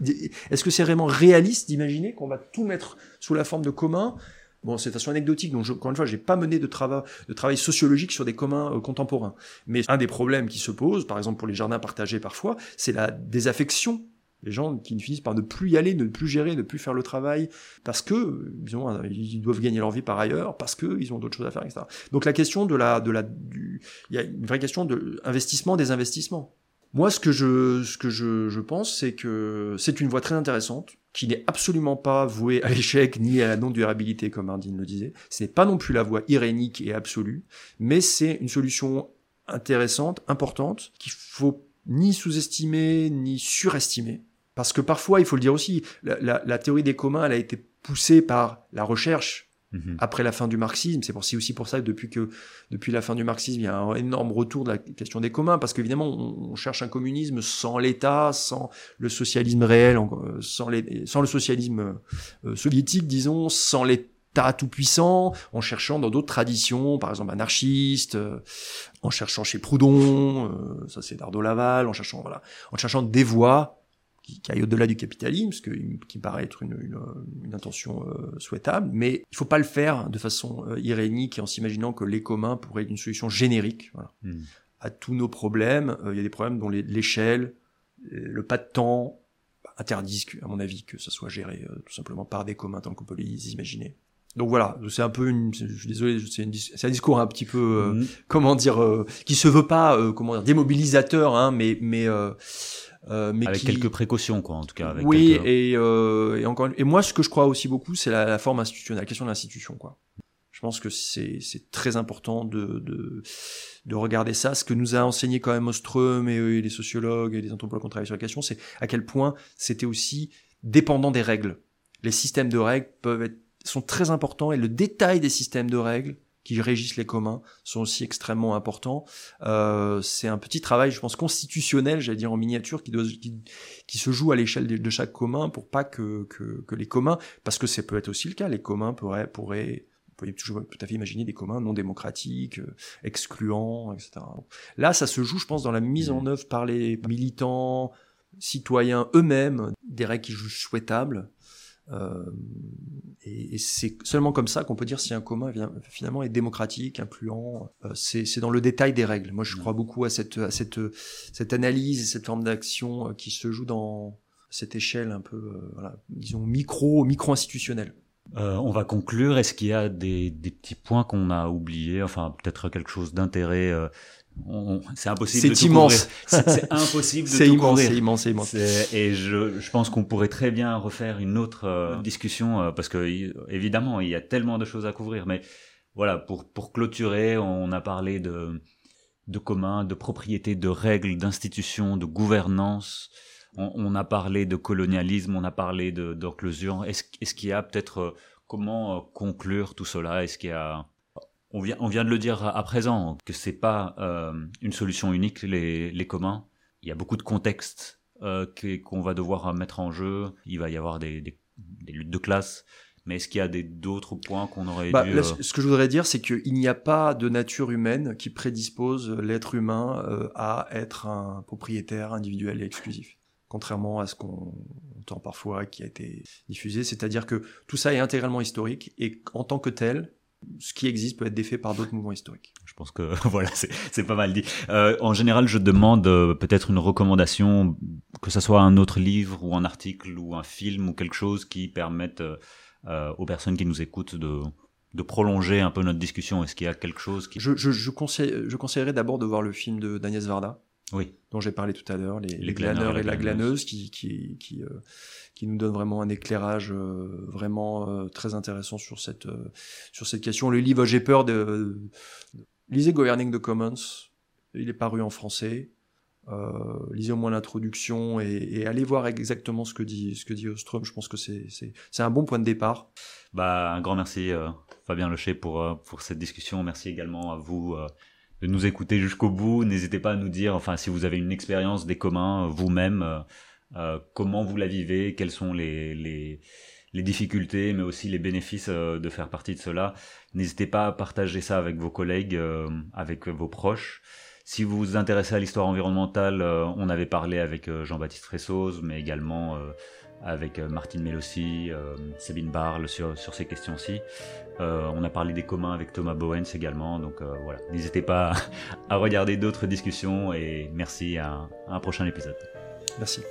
est-ce que c'est vraiment réaliste d'imaginer qu'on va tout mettre sous la forme de communs Bon, c'est façon anecdotique, donc je, encore une fois, j'ai pas mené de, travail de travail sociologique sur des communs euh, contemporains. Mais un des problèmes qui se posent, par exemple pour les jardins partagés parfois, c'est la désaffection les gens qui finissent par ne plus y aller, ne plus gérer, ne plus faire le travail, parce que ils, ont, ils doivent gagner leur vie par ailleurs, parce qu'ils ont d'autres choses à faire, etc. Donc la question de la, de la, du, il y a une vraie question de investissement des investissements. Moi, ce que je, ce que je, je pense, c'est que c'est une voie très intéressante qui n'est absolument pas voué à l'échec ni à la non-durabilité, comme Ardine le disait. Ce n'est pas non plus la voie irénique et absolue, mais c'est une solution intéressante, importante, qu'il faut ni sous-estimer, ni surestimer. Parce que parfois, il faut le dire aussi, la, la théorie des communs, elle a été poussée par la recherche, Mhm. après la fin du marxisme. C'est aussi pour ça que depuis que depuis la fin du marxisme, il y a un énorme retour de la question des communs, parce qu'évidemment, on, cherche un communisme sans l'État, sans le socialisme réel, euh, sans, le socialisme euh, soviétique, disons, sans l'État tout puissant, en cherchant dans d'autres traditions, par exemple anarchistes, euh, en cherchant chez Proudhon, ça c'est Dardo Laval, en cherchant voilà, en cherchant des voies qui, qui aille au-delà du capitalisme, ce qui me paraît être une, une, une intention euh, souhaitable, mais il faut pas le faire de façon euh, irénique et en s'imaginant que les communs pourraient être une solution générique voilà, hmm. à tous nos problèmes. Euh, il y a des problèmes dont l'échelle, le pas de temps interdisent, à mon avis, que ça soit géré tout simplement par des communs tant qu'on peut les imaginer. Donc voilà, c'est un peu une, je suis désolé, c'est un discours un petit peu, hmm. comment dire, qui se veut pas, comment dire, démobilisateur, hein, mais mais euh, mais avec quelques précautions, quoi, en tout cas. Avec oui, et, euh, et encore, et moi, ce que je crois aussi beaucoup, c'est la, la, forme institutionnelle, la question de l'institution, quoi. Je pense que c'est très important de, de, de regarder ça. Ce que nous a enseigné quand même Ostrom et, et les sociologues et les anthropologues qui ont travaillé sur la question, c'est à quel point c'était aussi dépendant des règles. Les systèmes de règles peuvent être sont très importants et le détail des systèmes de règles qui régissent les communs sont aussi extrêmement importants. Euh, c'est un petit travail, je pense, constitutionnel, j'allais dire en miniature, qui, doit, qui, se joue à l'échelle de, chaque commun pour pas que, que, que, les communs, parce que ça peut être aussi le cas, les communs pourraient, pourraient vous pouvez toujours tout à fait imaginer des communs non démocratiques, euh, excluants, etc. Là, ça se joue, je pense, dans la mise en mmh. œuvre par les militants, citoyens eux-mêmes, des règles qui jugent souhaitables, et, et c'est seulement comme ça qu'on peut dire si un commun finalement est démocratique, influent. Euh, c'est dans le détail des règles. Moi, je crois beaucoup à cette, à cette, cette analyse et cette forme d'action euh, qui se joue dans cette échelle un peu, disons, micro, micro-institutionnelle. Euh, on va conclure. Est-ce qu'il y a des, petits points qu'on a oubliés Enfin, peut-être quelque chose d'intérêt euh, c'est impossible. C'est immense. C'est impossible de tout immense, C'est immense, c'est immense. Et je, je pense qu'on pourrait très bien refaire une autre euh, discussion euh, parce que évidemment il y a tellement de choses à couvrir. Mais voilà, pour pour clôturer, on a parlé de de commun, de propriété, de règles, d'institutions, de gouvernance. On, on, a parlé de colonialisme, on a parlé de d'enclusion. Est-ce est-ce qu'il y a peut-être euh, comment conclure tout cela? Est-ce qu'il y a on vient, on vient de le dire à, présent, que c'est pas euh, une solution unique, les, les communs. Il y a beaucoup de contextes euh, qu'on va devoir mettre en jeu. Il va y avoir des, des, des luttes de classe. Mais est-ce qu'il y a d'autres points qu'on aurait bah, dû... Euh, ce que je voudrais dire, c'est qu'il n'y a pas de nature humaine qui prédispose l'être humain euh, à être un propriétaire individuel et exclusif. Contrairement à ce qu'on entend parfois qui a été diffusé. C'est-à-dire que tout ça est intégralement historique et en tant que tel, ce qui existe peut être défait par d'autres mouvements historiques. Je pense que voilà, c'est pas mal dit. Euh, en général, je demande euh, peut-être une recommandation, que ce soit un autre livre ou un article ou un film ou quelque chose qui permette euh, euh aux personnes qui nous écoutent de, de prolonger un peu notre discussion. Est-ce qu'il y a quelque chose qui... Je, je, je, conseille, je conseillerais d'abord de voir le film de d'Agnès Varda, oui. dont j'ai parlé tout à l'heure, les, les, glaneurs et la glaneuse, qui, qui, qui, euh, qui, nous donnent vraiment un éclairage euh, vraiment euh, très intéressant sur cette, sur cette question. Le livre J'ai peur de... Lisez Governing the Commons, il est paru en français. Lisez au moins l'introduction et, et, allez voir exactement ce que dit ce que dit Ostrom. Je pense que c'est un bon point de départ. Bah un grand merci Fabien Lecher pour pour cette discussion. Merci également à vous de nous écouter jusqu'au bout. N'hésitez pas à nous dire, enfin si vous avez une expérience des communs vous-même, comment vous la vivez, quelles sont les les difficultés, mais aussi les bénéfices de faire partie de cela. N'hésitez pas à partager ça avec vos collègues, avec vos proches. Si vous vous intéressez à l'histoire environnementale, euh, on avait parlé avec euh, Jean-Baptiste Ressos, mais également euh, avec Martine Mélossi, Sabine Barle sur, sur ces questions-ci. On a parlé des communs avec Thomas Bowens également, donc voilà. N'hésitez pas à regarder d'autres discussions et merci à un prochain épisode. Merci.